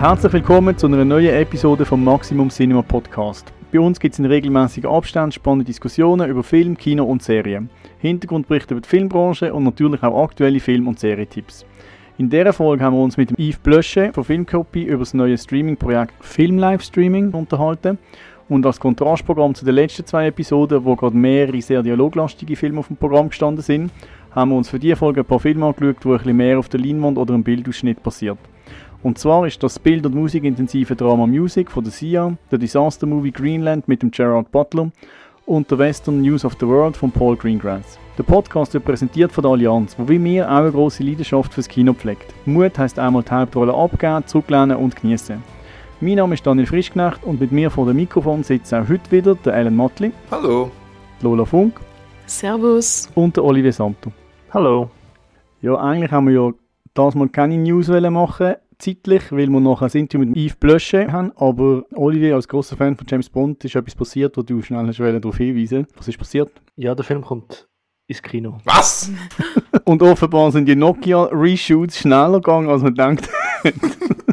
Herzlich willkommen zu einer neuen Episode vom Maximum Cinema Podcast. Bei uns gibt es in regelmäßigen Abständen spannende Diskussionen über Film, Kino und Serien, Hintergrundberichte über die Filmbranche und natürlich auch aktuelle Film- und Serietipps. In dieser Folge haben wir uns mit Yves Blösche von Filmcopy über das neue Streaming-Projekt Film Live Streaming unterhalten. Und als Kontrastprogramm zu den letzten zwei Episoden, wo gerade mehrere sehr dialoglastige Filme auf dem Programm gestanden sind, haben wir uns für diese Folge ein paar Filme angeschaut, wo ein bisschen mehr auf der Leinwand oder im Bildausschnitt passiert. Und zwar ist das Bild- und musikintensive Drama Music von der Sia, der Disaster Movie Greenland mit dem Gerard Butler und der Western News of the World von Paul Greengrass. Der Podcast wird präsentiert von der Allianz, wo wie mir auch eine grosse Leidenschaft fürs Kino pflegt. Mut heißt einmal die Hauptrolle abgeben, zurücklehnen und genießen. Mein Name ist Daniel Frischknecht und mit mir vor dem Mikrofon sitzt auch heute wieder der Alan Mottli. Hallo. Lola Funk. Servus. Und der Olivier Santo. Hallo. Ja, eigentlich haben wir ja das mal keine News machen zeitlich, weil wir noch ein Interview mit Yves Blösche haben. Aber Olivier, als großer Fan von James Bond, ist etwas passiert, wo du schnell hast darauf hinweisen Was ist passiert? Ja, der Film kommt ins Kino. Was? Und offenbar sind die Nokia-Reshoots schneller gegangen, als man denkt.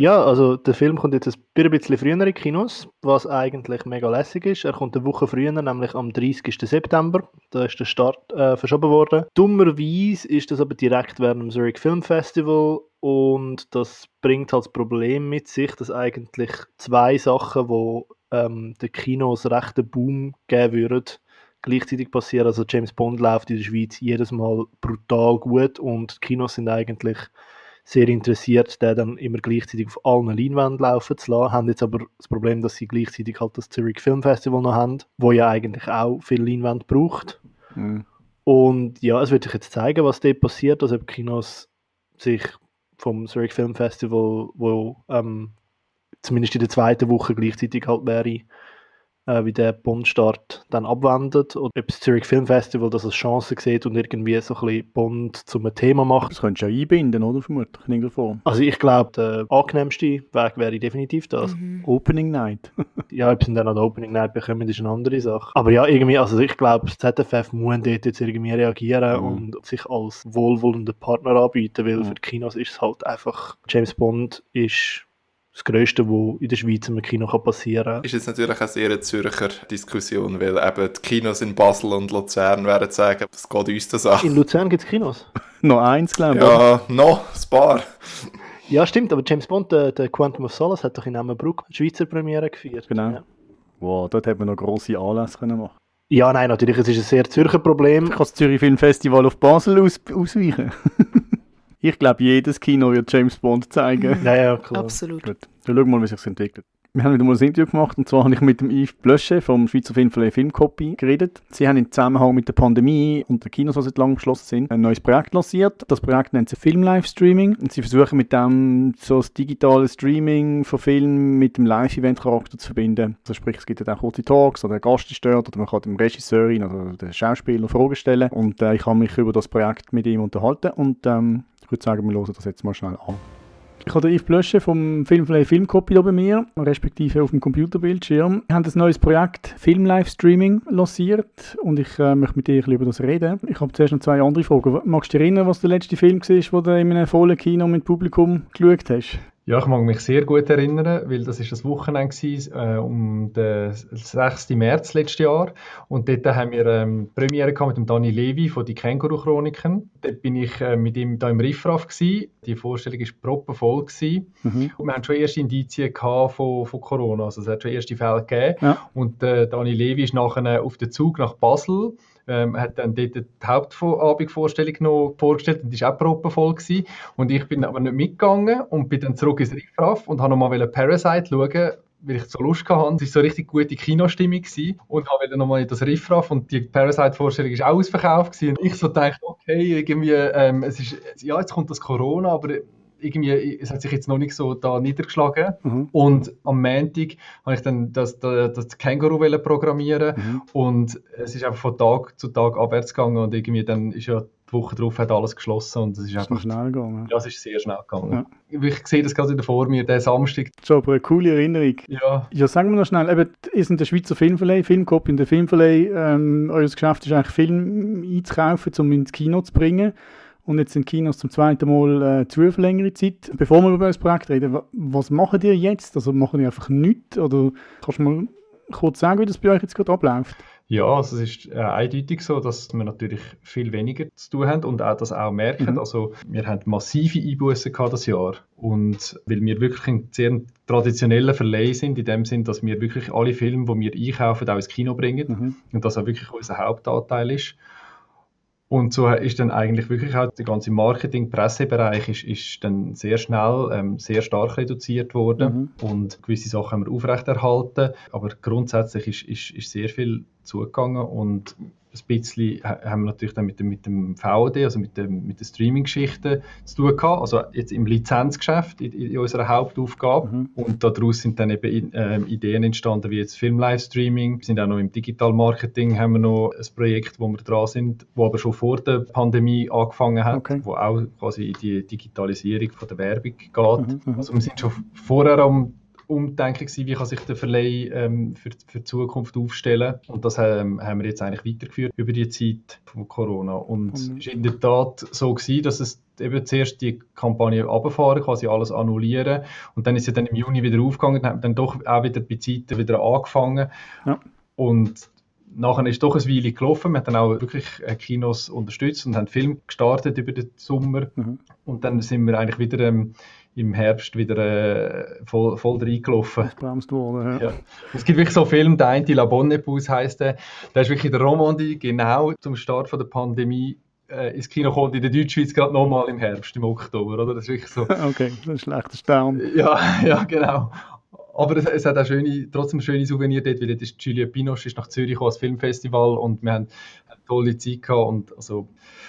ja, also der Film kommt jetzt ein bisschen früher in Kinos, was eigentlich mega lässig ist. Er kommt eine Woche früher, nämlich am 30. September. Da ist der Start äh, verschoben worden. Dummerweise ist das aber direkt während dem Zurich Film Festival und das bringt halt das Problem mit sich, dass eigentlich zwei Sachen, wo ähm, den Kinos rechten Boom geben würden, gleichzeitig passieren. Also James Bond läuft in der Schweiz jedes Mal brutal gut und die Kinos sind eigentlich sehr interessiert, den dann immer gleichzeitig auf allen Leinwänden laufen zu lassen. Haben jetzt aber das Problem, dass sie gleichzeitig halt das Zurich Film Festival noch haben, wo ja eigentlich auch viel Leinwand braucht. Mhm. Und ja, es wird sich jetzt zeigen, was dort passiert, also ob Kinos sich vom Zurich Film Festival, wo ähm, zumindest in der zweiten Woche gleichzeitig halt wäre, äh, wie der Bond-Start dann abwendet oder ob das Zurich Film Festival das als Chance sieht und irgendwie so ein bisschen Bond zum Thema macht. Das könntest du ja einbinden, oder? Vermutlich in irgendeiner Form. Also ich glaube, der angenehmste Weg wäre definitiv das. Mhm. Opening Night. ja, ob sie dann an der Opening Night bekommen, ist eine andere Sache. Aber ja, irgendwie, also ich glaube, das ZFF muss dort jetzt irgendwie reagieren mhm. und sich als wohlwollender Partner anbieten, weil mhm. für die Kinos ist es halt einfach, James Bond ist das Größte, was in der Schweiz im Kino passieren kann. Ist jetzt natürlich eine sehr Zürcher Diskussion, weil eben die Kinos in Basel und Luzern werden sagen, es geht uns das an. In Luzern gibt es Kinos? noch eins, glaube ich. Ja, noch, ein paar. Ja, stimmt, aber James Bond, der, der Quantum of Solace, hat doch in Emmenbruck die Schweizer Premiere gefeiert. Genau. Ja. Wow, dort hätte man noch grosse Anlässe können machen Ja, nein, natürlich, es ist ein sehr Zürcher Problem. Ich kann das Zürich Film Festival auf Basel aus ausweichen. Ich glaube, jedes Kino wird James Bond zeigen. Ja, ja, klar. Absolut. Gut. Dann schauen wir mal, wie sich entwickelt. Wir haben wieder mal ein Interview gemacht und zwar habe ich mit dem Yves Blösche vom Schweizer Filmverleih Filmcopy geredet. Sie haben im Zusammenhang mit der Pandemie und den Kinos, die seit langem geschlossen sind, ein neues Projekt lanciert. Das Projekt nennt sich Film Live Streaming und sie versuchen mit dem so das digitale Streaming von Filmen mit dem Live-Event-Charakter zu verbinden. Also sprich, es gibt dann auch kurze Talks oder ein Gast ist dort oder man kann dem Regisseurin oder dem Schauspieler Fragen stellen und äh, ich habe mich über das Projekt mit ihm unterhalten und ähm, ich würde sagen, wir hören das jetzt mal schnell an. Ich habe Yves Blösche vom Filmplay Filmcopy hier bei mir, respektive auf dem Computerbildschirm. Wir haben ein neues Projekt Film Live Streaming lanciert und ich äh, möchte mit dir ein über das reden. Ich habe zuerst noch zwei andere Fragen. Magst du dich erinnern, was der letzte Film war, den du in einem vollen Kino mit Publikum geschaut hast? Ja, ich mag mich sehr gut erinnern, weil das ist das Wochenende war, äh, um den 6. März letztes Jahr. Und dort haben wir ähm, Premiere mit dem Dani Levi von «Die Känguru-Chroniken». Dort bin ich äh, mit ihm da im Riffraff gewesen. Die Vorstellung war proppenvoll. Mhm. Und wir hatten schon erste Indizien von, von Corona, also es hat schon erste Fälle gegeben. Ja. Und äh, Dani Levi ist nachher auf den Zug nach Basel ähm, hat dann dort die Hauptabendvorstellung noch vorgestellt und die war auch proppenvoll gewesen. Und ich bin aber nicht mitgegangen und bin dann zurück ins Riffraff und habe nochmal Parasite schauen, weil ich so Lust hatte. Es war so richtig gute Kinostimmung gewesen. und habe wieder nochmal in das Riffraff und die Parasite-Vorstellung war auch ausverkauft gewesen. und ich so dachte, okay, irgendwie, ähm, es ist, ja, jetzt kommt das Corona, aber irgendwie, es hat sich jetzt noch nicht so da niedergeschlagen. Mhm. Und am Montag habe ich dann das, das, das Känguru programmieren mhm. und es ist einfach von Tag zu Tag abwärts gegangen und irgendwie dann ist ja die Woche darauf hat alles geschlossen und es ist einfach... schnell gegangen. Ja, es ist sehr schnell gegangen. Ja. Ich sehe das gerade wieder vor mir, der Samstag. Schon aber eine coole Erinnerung. Ja. Ja, sagen wir noch schnell, eben, ihr seid der Schweizer Filmverleih, Filmcop in der Filmverleih, ähm, euer Geschäft ist eigentlich Film einzukaufen, um ins Kino zu bringen. Und jetzt sind Kinos zum zweiten Mal äh, für längere Zeit. Bevor wir über das Projekt reden, was machen ihr jetzt? Also machen ihr einfach nichts? Oder kannst du mal kurz sagen, wie das bei euch jetzt gerade abläuft? Ja, also es ist äh, eindeutig so, dass wir natürlich viel weniger zu tun haben und auch das auch merken. Mhm. Also wir haben massive Einbußen gehabt das Jahr und weil wir wirklich ein sehr traditioneller Verleih sind, in dem Sinn, dass wir wirklich alle Filme, die wir einkaufen, auch ins Kino bringen mhm. und das auch wirklich unser Hauptanteil ist. Und so ist dann eigentlich wirklich auch der ganze Marketing-Pressebereich ist, ist dann sehr schnell ähm, sehr stark reduziert worden mhm. und gewisse Sachen haben wir aufrechterhalten, aber grundsätzlich ist, ist, ist sehr viel zugegangen und ein bisschen haben wir natürlich dann mit dem, mit dem VOD, also mit, dem, mit den Streaming-Geschichten zu tun gehabt, also jetzt im Lizenzgeschäft, in, in unserer Hauptaufgabe. Mhm. Und daraus sind dann eben äh, Ideen entstanden, wie jetzt Film-Livestreaming. Wir sind auch noch im Digital-Marketing, haben wir noch ein Projekt, wo wir dran sind, wo aber schon vor der Pandemie angefangen hat, okay. wo auch quasi in die Digitalisierung von der Werbung geht. Mhm, mhm. also wir sind schon vorher am Umdenken wie kann sich der Verleih ähm, für, für die Zukunft aufstellen. Und das ähm, haben wir jetzt eigentlich weitergeführt über die Zeit von Corona. Und es mhm. ist in der Tat so gewesen, dass es eben zuerst die Kampagne runterfahren, quasi alles annullieren. Und dann ist sie dann im Juni wieder aufgegangen, haben dann doch auch wieder bei Zeiten wieder angefangen. Ja. Und nachher ist doch ein Weile gelaufen. Wir haben dann auch wirklich äh, Kinos unterstützt und haben Film gestartet über den Sommer. Mhm. Und dann sind wir eigentlich wieder ähm, im Herbst wieder äh, voll, voll reingelaufen. Bremst worden, ja. ja. Es gibt wirklich so Filme, der eine, La Bonne Épouse heisst der, der ist wirklich der Romandie, genau zum Start von der Pandemie äh, ins Kino kommt in der Deutschschweiz gerade nochmal im Herbst, im Oktober, oder? Das ist wirklich so. okay, das ist ein schlechter Stern. Ja, ja, genau. Aber es, es, hat auch schöne, trotzdem schöne Souvenir dort, weil dort ist Juliette Binoche ist nach Zürich gekommen, als Filmfestival und wir haben eine tolle Zeit gehabt und, also,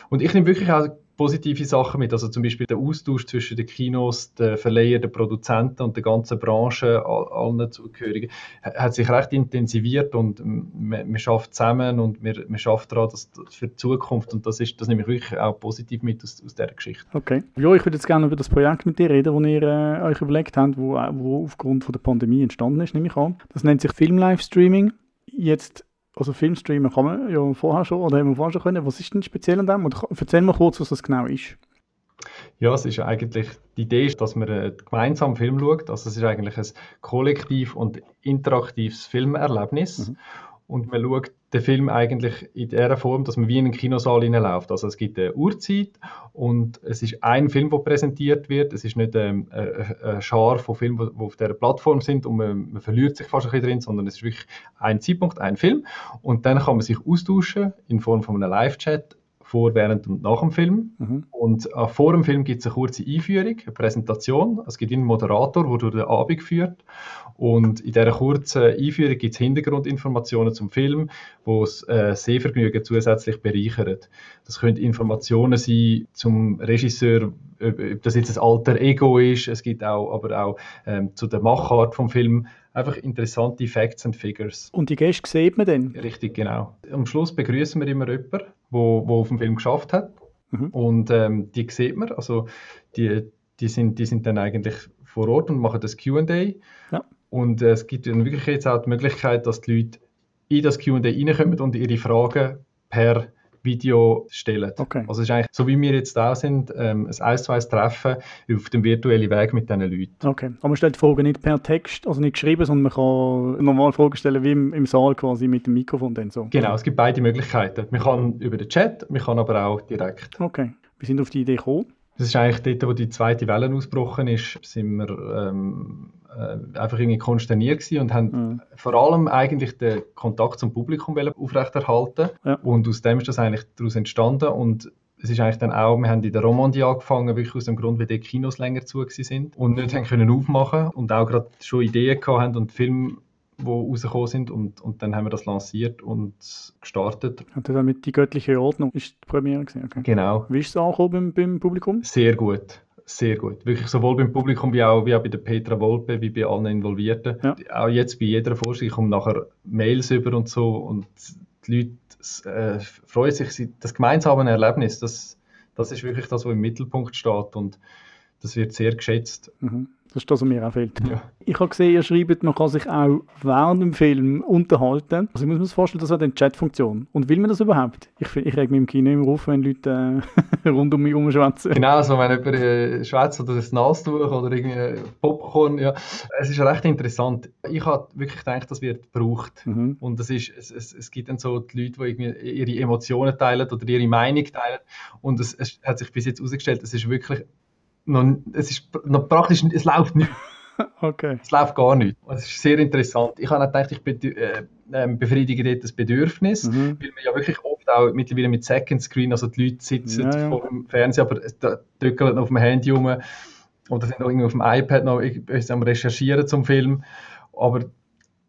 und ich nehme wirklich auch positive Sachen mit. Also zum Beispiel der Austausch zwischen den Kinos, den Verleihern, den Produzenten und der ganzen Branche, allen Zugehörigen, hat sich recht intensiviert und man, schafft zusammen und wir, man schafft daran, dass, für die Zukunft und das, ist, das nehme ich wirklich auch positiv mit aus, aus dieser Geschichte. Okay. Ja, ich würde jetzt gerne über das Projekt mit dir reden, das ihr äh, euch überlegt habt, wo, wo aufgrund von der Pandemie entstanden ist, nehme ich an. Das nennt sich Film-Livestreaming. Jetzt also Filmstreamen kann man ja vorher schon, oder haben wir vorher schon können. Was ist denn speziell an dem? Oder erzähl mal kurz, was das genau ist. Ja, es ist eigentlich, die Idee ist, dass man einen gemeinsamen Film schaut. Also es ist eigentlich ein kollektiv und interaktives Filmerlebnis. Mhm. Und man schaut den Film eigentlich in der Form, dass man wie in einen Kinosaal hineinläuft. Also es gibt eine Uhrzeit und es ist ein Film, der präsentiert wird. Es ist nicht ähm, eine Schar von Filmen, die auf dieser Plattform sind und man, man, verliert sich fast ein bisschen drin, sondern es ist wirklich ein Zeitpunkt, ein Film. Und dann kann man sich austauschen in Form von einem Live-Chat vor, während und nach dem Film. Mhm. Und äh, vor dem Film gibt es eine kurze Einführung, eine Präsentation. Es gibt einen Moderator, der durch den Abend führt. Und in dieser kurzen Einführung gibt es Hintergrundinformationen zum Film, die das äh, Sehvergnügen zusätzlich bereichern. Das können Informationen sein zum Regisseur, ob das jetzt ein alter Ego ist. Es gibt auch, aber auch ähm, zu der Machart vom Film einfach interessante Facts and Figures. Und die Gäste sieht man dann? Richtig, genau. Am Schluss begrüßen wir immer jemanden, der wo auf dem Film geschafft hat. Mhm. Und ähm, die sieht man. Also die, die, sind, die sind dann eigentlich vor Ort und machen das QA. Ja. Und äh, es gibt dann wirklich jetzt auch die Möglichkeit, dass die Leute in das QA reinkommen und ihre Fragen per Video stellen. Okay. Also es ist eigentlich, so wie wir jetzt da sind, ähm, ein 1 zu 1 Treffen auf dem virtuellen Weg mit diesen Leuten. Okay, aber man stellt die Fragen nicht per Text, also nicht geschrieben, sondern man kann normal Fragen stellen wie im, im Saal quasi mit dem Mikrofon dann so. Genau, es gibt beide Möglichkeiten. Man kann über den Chat, man kann aber auch direkt. Okay, wir sind auf die Idee gekommen. Das ist eigentlich dort, wo die zweite Welle ausgebrochen ist, sind wir ähm, äh, einfach irgendwie konsterniert und haben mhm. vor allem eigentlich den Kontakt zum Publikum aufrechterhalten. Ja. Und aus dem ist das eigentlich daraus entstanden und es ist eigentlich dann auch, wir haben in der Romandie angefangen, wirklich aus dem Grund, weil die Kinos länger zu sind und nicht haben können aufmachen und auch gerade schon Ideen gehabt haben und Filme die rausgekommen sind und, und dann haben wir das lanciert und gestartet. Und dann mit «Die göttliche Ordnung» ist die Premiere gewesen, okay. Genau. Wie ist es angekommen beim, beim Publikum? Sehr gut sehr gut. Wirklich sowohl beim Publikum wie auch, wie auch bei der Petra Wolpe, wie bei allen Involvierten. Ja. Auch jetzt bei jeder Vorstellung kommen nachher Mails über und so und die Leute äh, freuen sich. Das gemeinsame Erlebnis, das, das ist wirklich das, was im Mittelpunkt steht und das wird sehr geschätzt. Mhm. Das ist das, was mir auch fehlt. Ja. Ich habe gesehen, ihr schreibt, man kann sich auch während dem Film unterhalten. Also ich muss mir das vorstellen, das hat eine Chat-Funktion. Und will man das überhaupt? Ich, ich reg mich im Kino immer auf, wenn Leute äh, rund um mich herum schwätzen. Genau, also wenn jemand äh, schwätzt oder das Nastuch oder irgendwie Popcorn, ja. Es ist recht interessant. Ich habe wirklich gedacht, das wird gebraucht. Mhm. Und das ist, es, es, es gibt dann so die Leute, die irgendwie ihre Emotionen teilen oder ihre Meinung teilen. Und es, es hat sich bis jetzt herausgestellt, es ist wirklich noch, es ist noch praktisch, es läuft nicht. Okay. Es läuft gar nicht. Es ist sehr interessant. Ich habe gedacht, ich äh, ähm, befriedige dort das Bedürfnis, Mhm. weil man ja wirklich oft auch mittlerweile mit Second Screen, also die Leute sitzen Ja, ja. vor dem Fernseher, aber drücken auf dem Handy rum oder sind auch irgendwie auf dem iPad noch am Recherchieren zum Film. Aber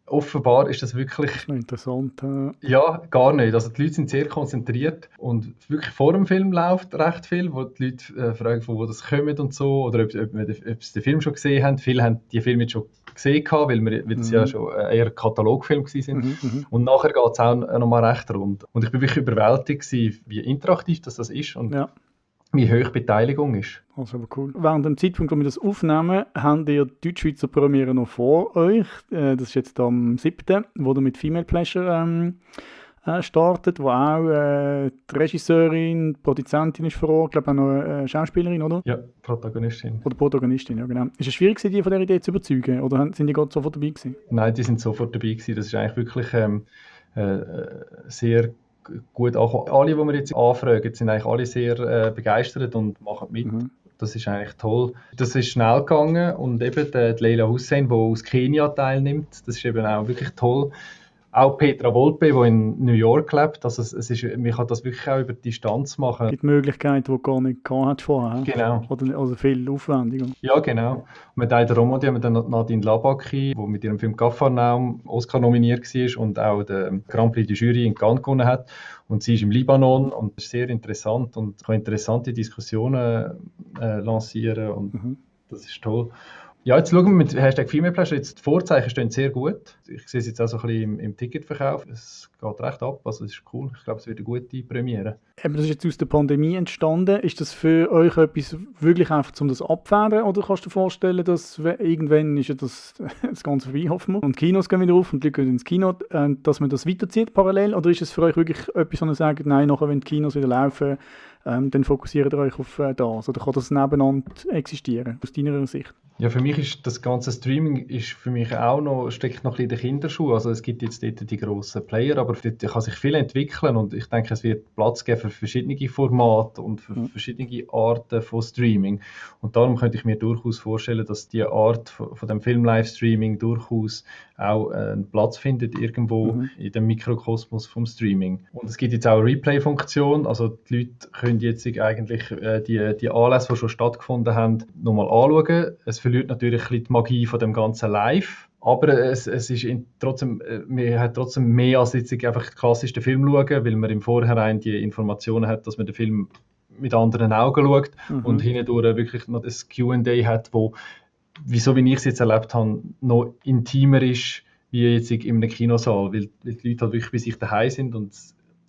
offenbar ist das wirklich Das ist interessant. äh. ja, gar nicht. Also die Leute sind sehr konzentriert und wirklich vor dem Film läuft recht viel, wo die Leute äh, fragen, von wo das kommt und so, oder ob, ob, ob, sie den Film schon gesehen haben. Viele haben die Filme jetzt schon gesehen, gehabt, weil, wir, weil Mhm. ja schon äh, eher Katalogfilme gewesen sind. Mhm, mhm. Und nachher geht es auch nochmal recht rund. Und ich bin wirklich überwältigt, gewesen, wie interaktiv das, das ist und Ja. Wie hoch die Beteiligung ist. Also aber cool. Während dem Zeitpunkt, wo wir das aufnehmen, habt ihr die Deutschschweizer Premiere noch vor euch. Äh, Das ist jetzt am 7., wo ihr mit Female Pleasure ähm, äh, startet, wo auch äh, die Regisseurin, die Produzentin ist vor Ort, glaube auch noch eine Schauspielerin, oder? Ja, Protagonistin. Oder Protagonistin, ja genau. Ist es schwierig, die von dieser Idee zu überzeugen? Oder sind die gerade sofort dabei gewesen? Nein, die sind sofort dabei gewesen. Das ist eigentlich wirklich ähm, äh, sehr gut angekommen. Alle, die wir jetzt anfragen, sind eigentlich alle sehr äh, begeistert und machen mit. Mhm. Das ist eigentlich toll. Das ist schnell gegangen und eben die, die Leila Hussein, die aus Kenia teilnimmt, das ist eben auch wirklich toll. Auch Petra Volpe, die in New York lebt, also es, es ist, man kann das wirklich auch über die Distanz machen. Es gibt Möglichkeiten, die du gar nicht gehabt vorher. Genau. Oder also viel aufwendiger. Ja, genau. Und mit der Romandie haben wir dann Nadine Labaki, die mit ihrem Film Gafarnaum Oscar nominiert war und auch den Grand Prix de Jury in Cannes gewonnen hat. Und sie ist im Libanon und ist sehr interessant und kann interessante Diskussionen äh, lancieren und Mhm. das ist toll. Ja, jetzt schauen wir mit Hashtag Female Pleasure. Jetzt die Vorzeichen stehen sehr gut. Ich sehe es jetzt auch so ein bisschen im, im Ticketverkauf. Es geht recht ab, also es ist cool. Ich glaube, es wird eine gute Premiere. Eben, das ist jetzt aus der Pandemie entstanden. Ist das für euch etwas wirklich einfach, um das abzuwehren? Oder kannst du dir vorstellen, dass irgendwann ist das, das Ganze vorbei, hoffen wir, und Kinos gehen wieder auf und die Leute gehen ins Kino, äh, dass man das weiterzieht parallel? Oder ist es für euch wirklich etwas, wo ihr sagt, nein, nachher, wenn die Kinos wieder laufen, ähm, dann fokussiert ihr euch auf äh, das? Oder kann das nebeneinander existieren, aus deiner Sicht? Ja, für mich ist das ganze Streaming ist für mich auch noch, steckt noch ein bisschen in den Kinderschuhen. Also es gibt jetzt dort die grossen Player, aber dort kann sich viel entwickeln und ich denke, es wird Platz geben für verschiedene Formate und für Mhm. verschiedene Arten von Streaming. Und darum könnte ich mir durchaus vorstellen, dass die Art von, von dem Film-Livestreaming durchaus auch äh, einen Platz findet irgendwo Mhm. in dem Mikrokosmos vom Streaming. Und es gibt jetzt auch eine Replay-Funktion, also die Leute können jetzt eigentlich äh, die, die Anlässe, die schon stattgefunden haben, nochmal anschauen. Es verliert natürlich ein bisschen die Magie von dem ganzen Live. Aber es, es ist in, trotzdem, äh, man hat trotzdem mehr als jetzt einfach den klassischen Film schauen, weil man im Vorhinein die Informationen hat, dass man den Film mit anderen Augen schaut Mhm. und hindurch wirklich noch das Q&A hat, wo, wieso wie ich es jetzt erlebt habe, noch intimer ist, wie jetzt in einem Kinosaal, weil, weil die Leute halt wirklich bei sich daheim sind und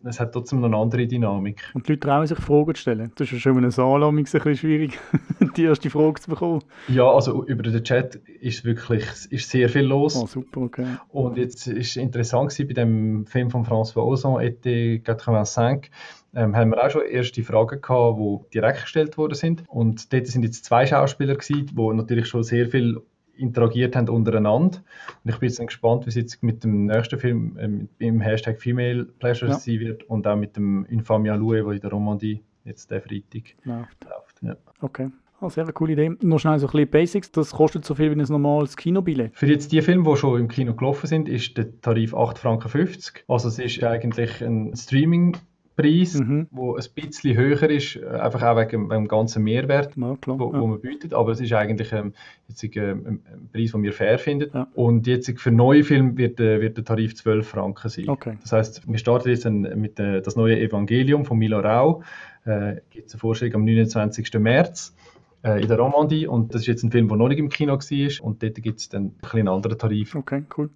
es, hat trotzdem noch eine andere Dynamik. Und die Leute trauen sich Fragen zu stellen. Das ist schon in einem Saal ein bisschen schwierig, die erste Frage zu bekommen. Ja, also über den Chat ist wirklich ist sehr viel los. Oh, super, okay. Und jetzt ist interessant gewesen, bei dem Film von François Ozon, Été 85, ähm, haben wir auch schon erste Fragen gehabt, die direkt gestellt worden sind. Und dort sind jetzt zwei Schauspieler gewesen, die natürlich schon sehr viel interagiert haben untereinander. Und ich bin jetzt gespannt, wie es jetzt mit dem nächsten Film ähm, im Hashtag Female Pleasure Ja. sein wird und auch mit dem Infamia Louis, der in der Romandie jetzt der Freitag Läuft. läuft. Ja. Okay. Ah, sehr eine coole Idee. Noch schnell so ein bisschen Basics. Das kostet so viel wie ein normales Kinobillett. Für jetzt die Filme, die schon im Kino gelaufen sind, ist der Tarif 8,50 Franken. Also es ist eigentlich ein Streaming-Preis, Mhm. wo ein bisschen höher ist, äh, einfach auch wegen dem ganzen Mehrwert, Ja, klar. wo, ja. wo man bietet. Aber es ist eigentlich ähm, jetzt ein, ähm, ein Preis, den wir fair finden. Ja. Und jetzt für neue Filme wird, äh, wird der Tarif 12 Franken sein. Okay. Das heißt, wir starten jetzt ein, mit äh, das neue Evangelium von Milo Rau. Äh, gibt es eine Vorstellung am 29. März äh, in der Romandie. Und das ist jetzt ein Film, der noch nicht im Kino war. Und dort gibt es dann ein einen anderen Tarif. Okay, cool.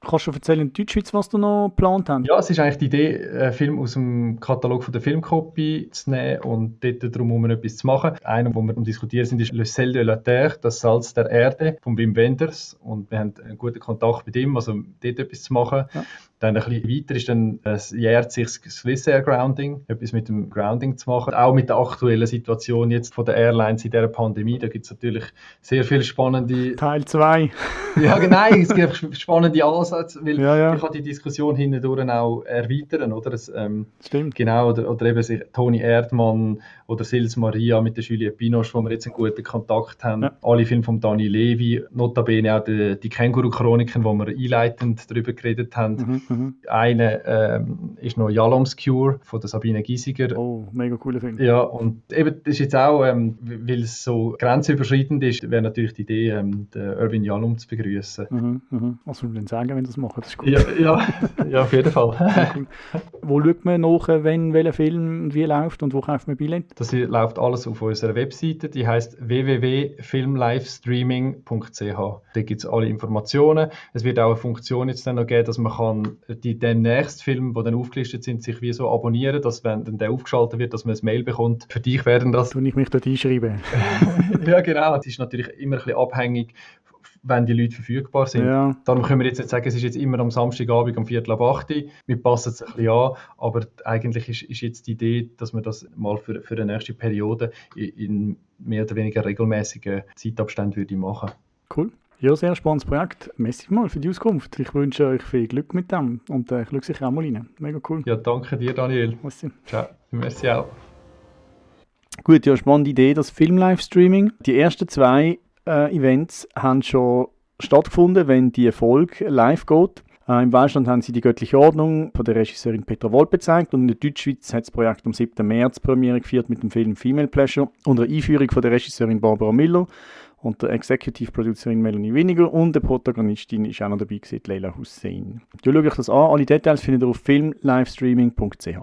Kannst du erzählen in Deutschschweiz, was du noch geplant hast? Ja, es ist eigentlich die Idee, einen Film aus dem Katalog von der Filmkopie zu nehmen und dort darum etwas zu machen. Einer, wo wir diskutieren sind, ist Le Sel de la Terre, das Salz der Erde, von Wim Wenders. Und wir haben einen guten Kontakt mit ihm, also dort etwas zu machen. Ja. Dann ein bisschen weiter ist dann, es jährt sich das Swiss Air Grounding, etwas mit dem Grounding zu machen. Auch mit der aktuellen Situation jetzt von der Airlines in dieser Pandemie, da gibt es natürlich sehr viele spannende... Teil 2. ja, genau, es gibt spannende Ansätze, weil Ja, ja. ich kann die Diskussion hindurch auch erweitern, oder? Es, ähm, Stimmt. Genau, oder, oder eben sich Toni Erdmann oder Sils Maria mit der Juliette Binoche, wo wir jetzt einen guten Kontakt haben. Ja. Alle Filme von Dani Levi, notabene auch die, die Känguru-Chroniken, wo wir einleitend darüber geredet haben. Mhm, mhm. Eine ähm, ist noch Yalom's Cure von der Sabine Giesiger. Oh, mega cooler Film. Ja, und eben, das ist jetzt auch, ähm, weil es so grenzüberschreitend ist, wäre natürlich die Idee, ähm, den Irvin Yalom zu begrüßen. Mhm, mhm. Was soll man denn sagen, wenn das machen? Das ist gut. Ja, ja, ja, auf jeden Fall. Wo schaut man nach, wenn welcher Film und wie läuft und wo kauft man Billett? Das läuft alles auf unserer Webseite, die heißt www.filmlivestreaming.ch. Da gibt es alle Informationen. Es wird auch eine Funktion jetzt dann noch geben, dass man kann die demnächst Filme, die dann aufgelistet sind, sich wie so abonnieren, dass wenn dann der aufgeschaltet wird, dass man ein Mail bekommt. Für dich werden das Tue ich mich dort einschreiben? ja, genau. Es ist natürlich immer ein bisschen abhängig, wenn die Leute verfügbar sind. Ja. Darum können wir jetzt nicht sagen, es ist jetzt immer am Samstagabend um Viertel ab 8 Uhr. Wir passen es ein bisschen an, aber eigentlich ist, ist jetzt die Idee, dass wir das mal für, für die nächste Periode in, in mehr oder weniger regelmäßigen Zeitabständen würde machen. Cool. Ja, sehr spannendes Projekt. Merci mal für die Auskunft. Ich wünsche euch viel Glück mit dem und äh, ich schaue sicher auch mal rein. Mega cool. Ja, danke dir, Daniel. Merci. Ciao. Merci auch. Gut, ja, spannende Idee, das Film-Livestreaming. Die ersten zwei äh, Events haben schon stattgefunden, wenn die Folge live geht. Äh, Im Wahlstand haben sie die göttliche Ordnung von der Regisseurin Petra Wolpe gezeigt und in der Deutschschweiz hat das Projekt am 7. März Premiere geführt mit dem Film Female Pleasure unter Einführung von der Regisseurin Barbara Miller und der Executive Producerin Melanie Winiger und der Protagonistin ist auch noch dabei gewesen, Leila Hussein. Ja, schaut euch das an. Alle Details findet ihr auf filmlivestreaming.ch.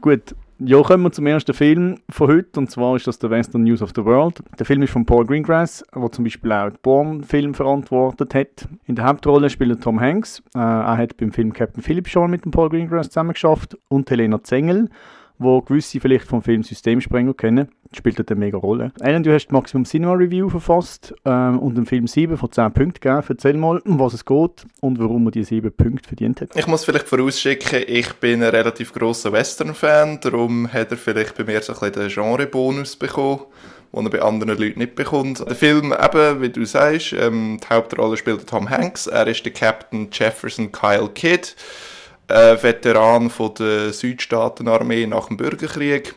Gut, ja, kommen wir zum ersten Film von heute, und zwar ist das der Western News of the World. Der Film ist von Paul Greengrass, der zum Beispiel auch den Bourne-Film verantwortet hat. In der Hauptrolle spielt Tom Hanks. Äh, er hat beim Film Captain Philip schon mit dem Paul Greengrass zusammengeschafft. Und Helena Zengel, wo gewisse vielleicht vom Film Systemsprenger kennen, spielt eine mega Rolle. Alan, du hast Maximum Cinema Review verfasst ähm, und dem Film 7 von 10 Punkten gegeben. Erzähl mal, um was es geht und warum er die 7 Punkte verdient hat. Ich muss vielleicht vorausschicken, ich bin ein relativ grosser Western-Fan, darum hat er vielleicht bei mir so ein bisschen den Genre-Bonus bekommen, den er bei anderen Leuten nicht bekommt. Der Film, eben, wie du sagst, ähm, die Hauptrolle spielt Tom Hanks, er ist der Captain Jefferson Kyle Kidd, äh, Veteran von der Südstaatenarmee nach dem Bürgerkrieg,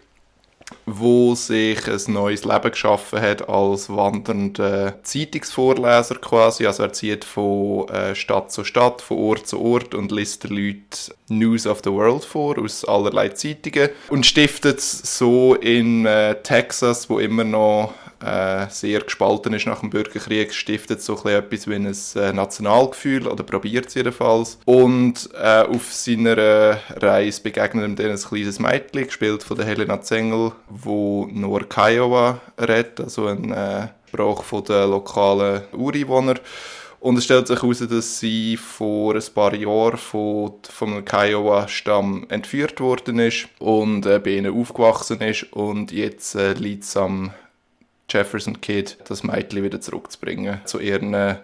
wo sich ein neues Leben geschaffen hat als wandernder Zeitungsvorleser quasi. Also er zieht von äh, Stadt zu Stadt, von Ort zu Ort und liest den Leuten News of the World vor aus allerlei Zeitungen und stiftet so in äh, Texas, wo immer noch äh, sehr gespalten ist nach dem Bürgerkrieg, stiftet so ein etwas wie ein äh, Nationalgefühl, oder probiert es jedenfalls. Und äh, auf seiner Reise begegnet ihm dann ein kleines Mädchen, gespielt von der Helena Zengel, wo nur Kiowa redet, also ein äh, Sprache von den lokalen Ureinwohnern. Und es stellt sich heraus, dass sie vor ein paar Jahren von, von einem Kiowa-Stamm entführt worden ist und äh, bei ihnen aufgewachsen ist und jetzt äh, liegt am Jefferson Kid, das Mädchen wieder zurückzubringen zu ihren äh,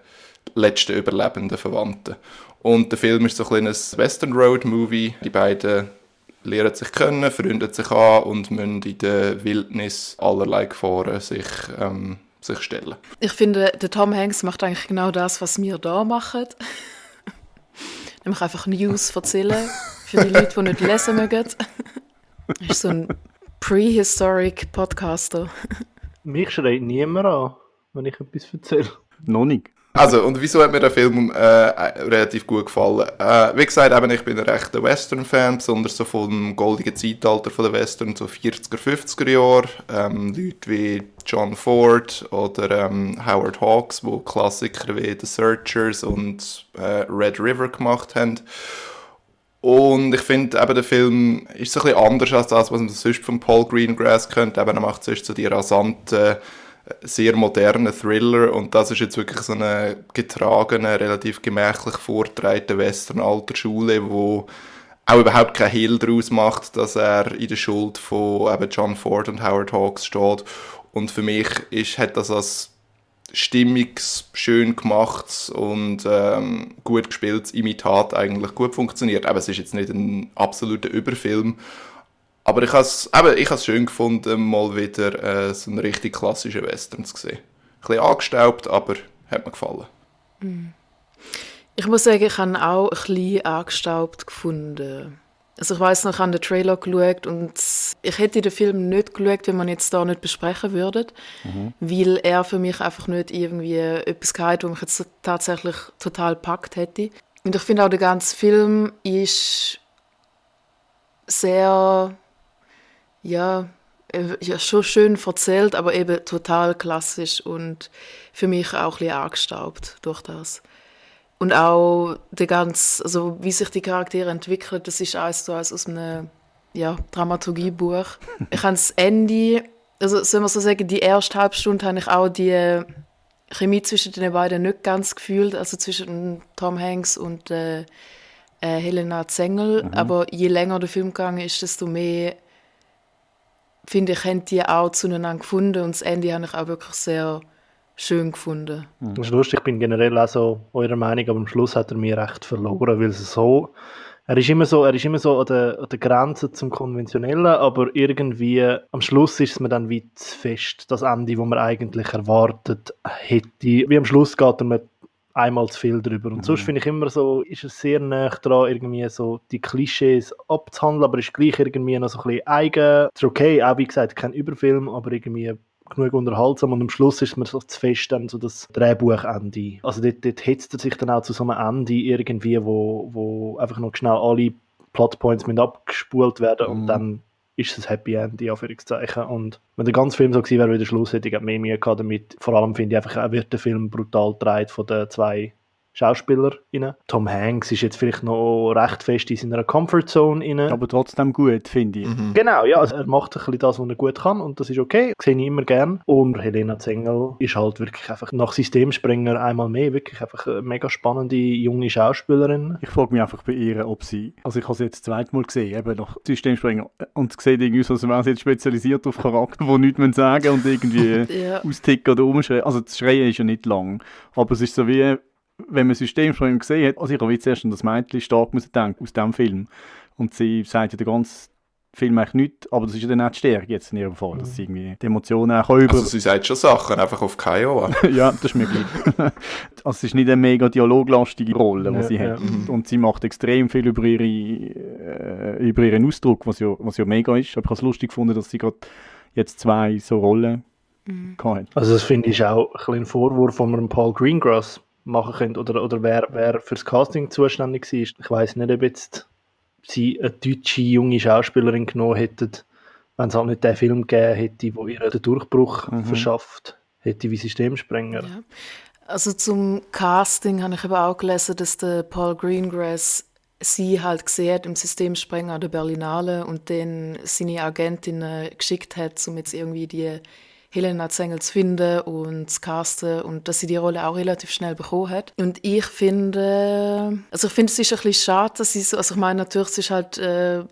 letzten überlebenden Verwandten. Und der Film ist so ein kleines Western Road Movie. Die beiden lernen sich kennen, freunden sich an und müssen in der Wildnis allerlei Gefahren sich, ähm, sich stellen. Ich finde, der Tom Hanks macht eigentlich genau das, was wir da machen. Nämlich einfach News erzählen für die Leute, die nicht lesen mögen. Er ist so ein prehistoric Podcaster. Mich schreit niemand an, wenn ich etwas erzähle. Noch nicht. Also, und wieso hat mir der Film äh, relativ gut gefallen? Äh, wie gesagt, eben, ich bin ein rechter Western-Fan, besonders so vom goldigen Zeitalter von der Western, so 40er, 50er Jahre. Ähm, Leute wie John Ford oder ähm, Howard Hawks, wo Klassiker wie The Searchers und äh, Red River gemacht haben. Und ich finde, eben der Film ist so ein bisschen anders als das, was man sonst von Paul Greengrass kennt. Eben, er macht sonst so die rasanten, sehr modernen Thriller und das ist jetzt wirklich so eine getragene, relativ gemächlich vorgetragene Western-alter Schule, wo auch überhaupt kein Hehl daraus macht, dass er in der Schuld von eben John Ford und Howard Hawks steht. Und für mich ist, hat das als stimmungsschön gemacht und ähm, gut gespieltes Imitat eigentlich gut funktioniert. Aber es ist jetzt nicht ein absoluter Überfilm. Aber ich habe es schön gefunden, mal wieder äh, so einen richtig klassischen Western zu sehen. Ein bisschen angestaubt, aber hat mir gefallen. Ich muss sagen, ich habe auch ein bisschen angestaubt gefunden. Also ich weiß noch, ich habe den Trailer geschaut und ich hätte den Film nicht geschaut, wenn man jetzt da nicht besprechen würde, mhm. weil er für mich einfach nicht irgendwie etwas gehabt, was mich jetzt tatsächlich total packt hätte. Und ich finde auch, der ganze Film ist sehr, ja, ja, schon schön erzählt, aber eben total klassisch und für mich auch ein bisschen angestaubt durch das. Und auch der ganz, also wie sich die Charaktere entwickeln, das ist eins zu eins aus einem ja, Dramaturgiebuch. Ich habe das Ende, also soll man so sagen, die erste halbe Stunde habe ich auch die Chemie zwischen den beiden nicht ganz gefühlt, also zwischen Tom Hanks und äh, äh, Helena Zengel. Mhm. Aber je länger der Film gegangen ist, desto mehr finde ich, haben die auch zueinander gefunden und das Ende habe ich auch wirklich sehr schön gefunden. Das ist lustig, ich bin generell auch so eurer Meinung, aber am Schluss hat er mich recht verloren, weil es so er ist immer so, er ist immer so an der, an der Grenze zum Konventionellen, aber irgendwie am Schluss ist es mir dann wie zu fest, das Ende, wo man eigentlich erwartet hätte. Wie am Schluss geht er mir einmal zu viel drüber. Und mhm. sonst finde ich immer so, ist es sehr nah dran, irgendwie so die Klischees abzuhandeln, aber ist gleich irgendwie noch so ein bisschen eigen. Ist okay, auch wie gesagt, kein Überfilm, aber irgendwie genug unterhaltsam und am Schluss ist mir so zu fest dann so das Drehbuchende. Also dort, dort hetzt er sich dann auch zu so einem Ende irgendwie, wo, wo einfach noch schnell alle Plotpoints mit abgespult werden und mhm. dann ist es ein Happy End, in Anführungszeichen. Und wenn der ganze Film so gewesen wäre wie der Schluss, hätte ich mehr Mühe gehabt damit. Vor allem finde ich einfach, wird der Film brutal gedreht von den zwei SchauspielerInnen. Tom Hanks ist jetzt vielleicht noch recht fest in seiner Comfortzone inne. Aber trotzdem gut, finde ich. Mhm. Genau, ja, also er macht ein bisschen das, was er gut kann und das ist okay, das sehe ich immer gern. Und Helena Zengel ist halt wirklich einfach nach Systemspringer einmal mehr, wirklich einfach eine mega spannende junge Schauspielerin. Ich frage mich einfach bei ihr, ob sie, also ich habe sie jetzt zweimal gesehen, eben nach Systemspringer und sie sieht irgendwie so, als wäre sie jetzt spezialisiert auf Charakter, die nichts sagen und irgendwie ja. austicken oder umschreien. Also das Schreien ist ja nicht lang, aber es ist so wie wenn man System schon gesehen hat, also ich habe jetzt erst an das Mädchen stark müssen denken aus diesem Film. Und sie sagt ja den ganzen Film eigentlich nichts, aber das ist ja dann auch die Stärke jetzt in ihrem Fall, dass sie irgendwie die Emotionen auch über... Also sie sagt schon Sachen, einfach auf Kiowa. ja, das ist möglich. also es ist nicht eine mega dialoglastige Rolle, die ja, sie hat. Ja. Und sie macht extrem viel über, ihre, äh, über ihren Ausdruck, was ja, was ja mega ist. Aber ich habe es lustig gefunden, dass sie gerade jetzt zwei so Rollen mhm. hat. Also das finde ich auch ein, ein Vorwurf von Paul Greengrass machen können oder, oder wer, wer fürs Casting zuständig war. Ich weiß nicht, ob jetzt sie eine deutsche junge Schauspielerin genommen hätten, wenn es halt nicht den Film gegeben hätte, wo ihr den Durchbruch mhm. verschafft hätte wie Systemsprenger. Ja. Also zum Casting habe ich aber auch gelesen, dass der Paul Greengrass sie halt gesehen im Systemsprenger der Berlinale und den seine Agentin geschickt hat, um jetzt irgendwie die Helena Zengel zu finden und zu casten und dass sie die Rolle auch relativ schnell bekommen hat. Und ich finde, also ich finde, es ist ein bisschen schade, dass sie so, also ich meine, natürlich, es ist halt äh,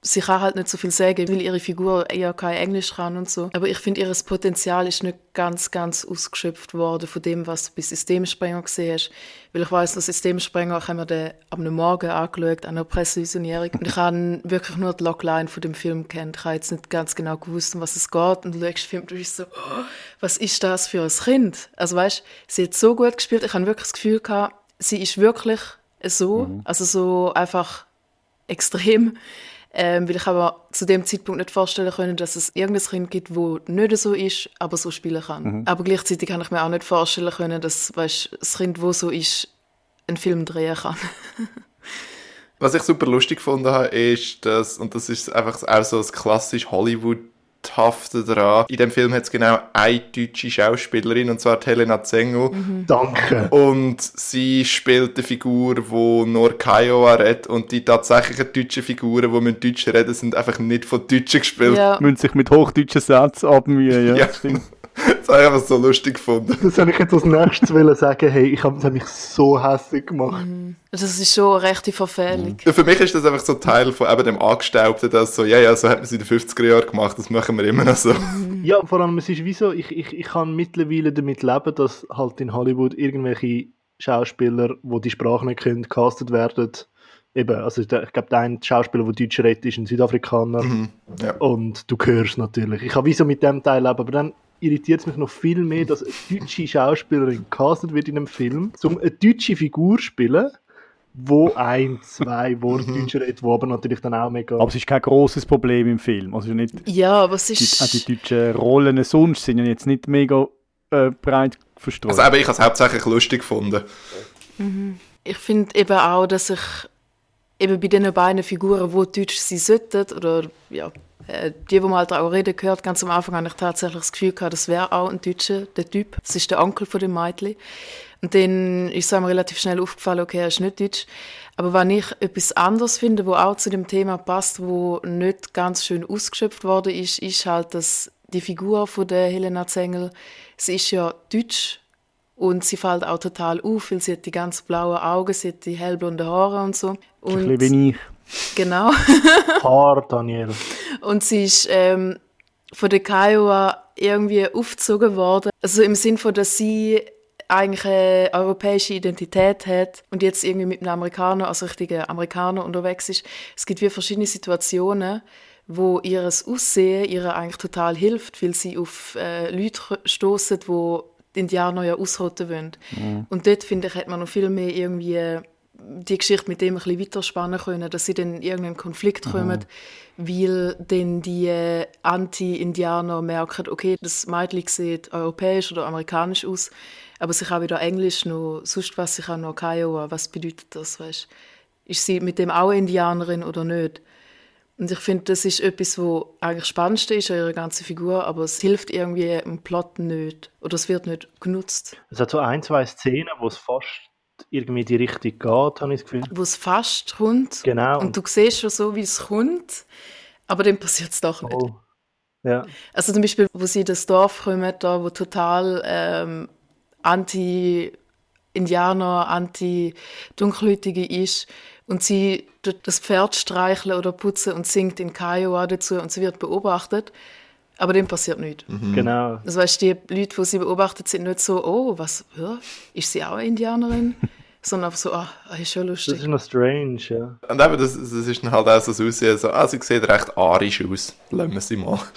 sie kann halt nicht so viel sagen, weil ihre Figur eher kein Englisch kann und so. Aber ich finde, ihr Potenzial ist nicht ganz, ganz ausgeschöpft worden von dem, was du bei Systemsprenger gesehen hast. Weil ich weiss, dass Systemsprenger haben wir den am Morgen angeschaut, an einer Pressevisionierung. Und ich habe wirklich nur die Logline von dem Film kennt. Ich habe jetzt nicht ganz genau gewusst, um was es geht. Und du schaust den Film und bist so, oh, was ist das für ein Kind? Also weißt, sie hat so gut gespielt. Ich habe wirklich das Gefühl gehabt, sie ist wirklich so, mhm. also so einfach extrem ähm, weil ich aber zu dem Zeitpunkt nicht vorstellen können, dass es irgendein Kind gibt, wo nicht so ist, aber so spielen kann. Mhm. Aber gleichzeitig kann ich mir auch nicht vorstellen können, dass weißt, das Kind, wo so ist, einen Film drehen kann. Was ich super lustig gefunden habe, ist, dass, und das ist einfach auch so ein klassisch Hollywood haften daran. In dem Film hat es genau eine deutsche Schauspielerin, und zwar Helena Zengel. Mhm. Danke. Und sie spielt eine Figur, die nur Kiowa redet und die tatsächlichen deutschen Figuren, die mit Deutsch reden, sind einfach nicht von Deutschen gespielt. Ja. Müssen sich mit hochdeutschen Sätzen abmühen, ja. ja. Stimmt. Das habe ich einfach so lustig gefunden. Das soll ich jetzt als nächstes wollen sagen, hey, ich habe mich so hässlich gemacht. Mhm. Das ist schon eine rechte Verfehlung. Ja, für mich ist das einfach so Teil von eben dem Angestaubten, dass so, ja, ja, so hat man es in den 50er Jahren gemacht, das machen wir immer noch so. Ja, vor allem, es ist wie so, ich, ich, ich kann mittlerweile damit leben, dass halt in Hollywood irgendwelche Schauspieler, die die Sprache nicht können, castet werden. Eben, also ich glaube, der eine Schauspieler, der Deutsch redet, ist ein Südafrikaner. Mhm. Ja. Und du hörst natürlich. Ich kann wie so mit dem Teil leben, aber dann irritiert es mich noch viel mehr, dass eine deutsche Schauspielerin castet wird in einem Film, um eine deutsche Figur zu spielen, wo ein, zwei Worte Deutsch redet, wo aber natürlich dann auch mega... Aber es ist kein großes Problem im Film. Also nicht, Ja, aber es die, ist. auch die deutschen Rollen sonst sind ja jetzt nicht mega äh, breit verstreut. Also eben, ich habe es hauptsächlich lustig gefunden. Ich finde eben auch, dass ich eben bei diesen beiden Figuren, die deutsch sein sollten, oder ja, äh, die, die man halt auch reden gehört, ganz am Anfang habe ich tatsächlich das Gefühl gehabt, das wäre auch ein Deutscher, der Typ. Das ist der Onkel von dem Mädchen. Und dann ist es einem relativ schnell aufgefallen, okay, er ist nicht deutsch. Aber wenn ich etwas anderes finde, wo auch zu dem Thema passt, wo nicht ganz schön ausgeschöpft worden ist, ist halt, dass die Figur von der Helena Zengel, sie ist ja deutsch und sie fällt auch total auf, weil sie hat die ganz blauen Augen, sie hat die hellblonden Haare und so. Und bisschen wie ich. genau. Paar, Daniel. Und sie ist ähm, von der Kiowa irgendwie aufgezogen worden. Also im Sinn von, dass sie eigentlich eine europäische Identität hat und jetzt irgendwie mit einem Amerikaner, also richtiger Amerikaner unterwegs ist. Es gibt wie verschiedene Situationen, wo ihres Aussehen ihr eigentlich total hilft, weil sie auf äh, Leute stoßen, wo die Indianer ja ausrotten wollen. Und dort, finde ich, hat man noch viel mehr irgendwie äh, die Geschichte mit dem ein bisschen weiterspannen können, dass sie dann in irgendeinen Konflikt kommen, weil dann die äh, Anti-Indianer merken, okay, das Mädchen sieht europäisch oder amerikanisch aus, aber sie kann wieder Englisch noch, sonst was, sie kann noch Kiowa, was bedeutet das, weißt Ist sie mit dem auch Indianerin oder nicht? Und ich finde, das ist etwas, wo eigentlich das Spannendste ist an ihrer ganzen Figur, aber es hilft irgendwie im Plot nicht. Oder es wird nicht genutzt. Es hat so ein, zwei Szenen, wo es fast irgendwie die Richtung geht, habe ich das Gefühl. Wo es fast kommt. Genau. Und du siehst schon so, wie es kommt, aber dann passiert es doch nicht. Oh. Ja. Also zum Beispiel, wo sie in das Dorf kommen, da wo total ähm, anti-Indianer, anti-Dunkelhäutige ist und sie dort das Pferd streicheln oder putzen und singt in Kiowa dazu und sie wird beobachtet, aber dem passiert nichts. Genau. Also weißt, die Leute, die sie beobachtet, sind nicht so, oh, was, ja, ist sie auch eine Indianerin? Sondern einfach so, ah, ah, ist schon Das lustig. ist noch strange, ja. Und eben, das, das ist dann halt auch so das Aussehen, so, ah, sie sieht recht arisch aus. Lassen wir sie mal.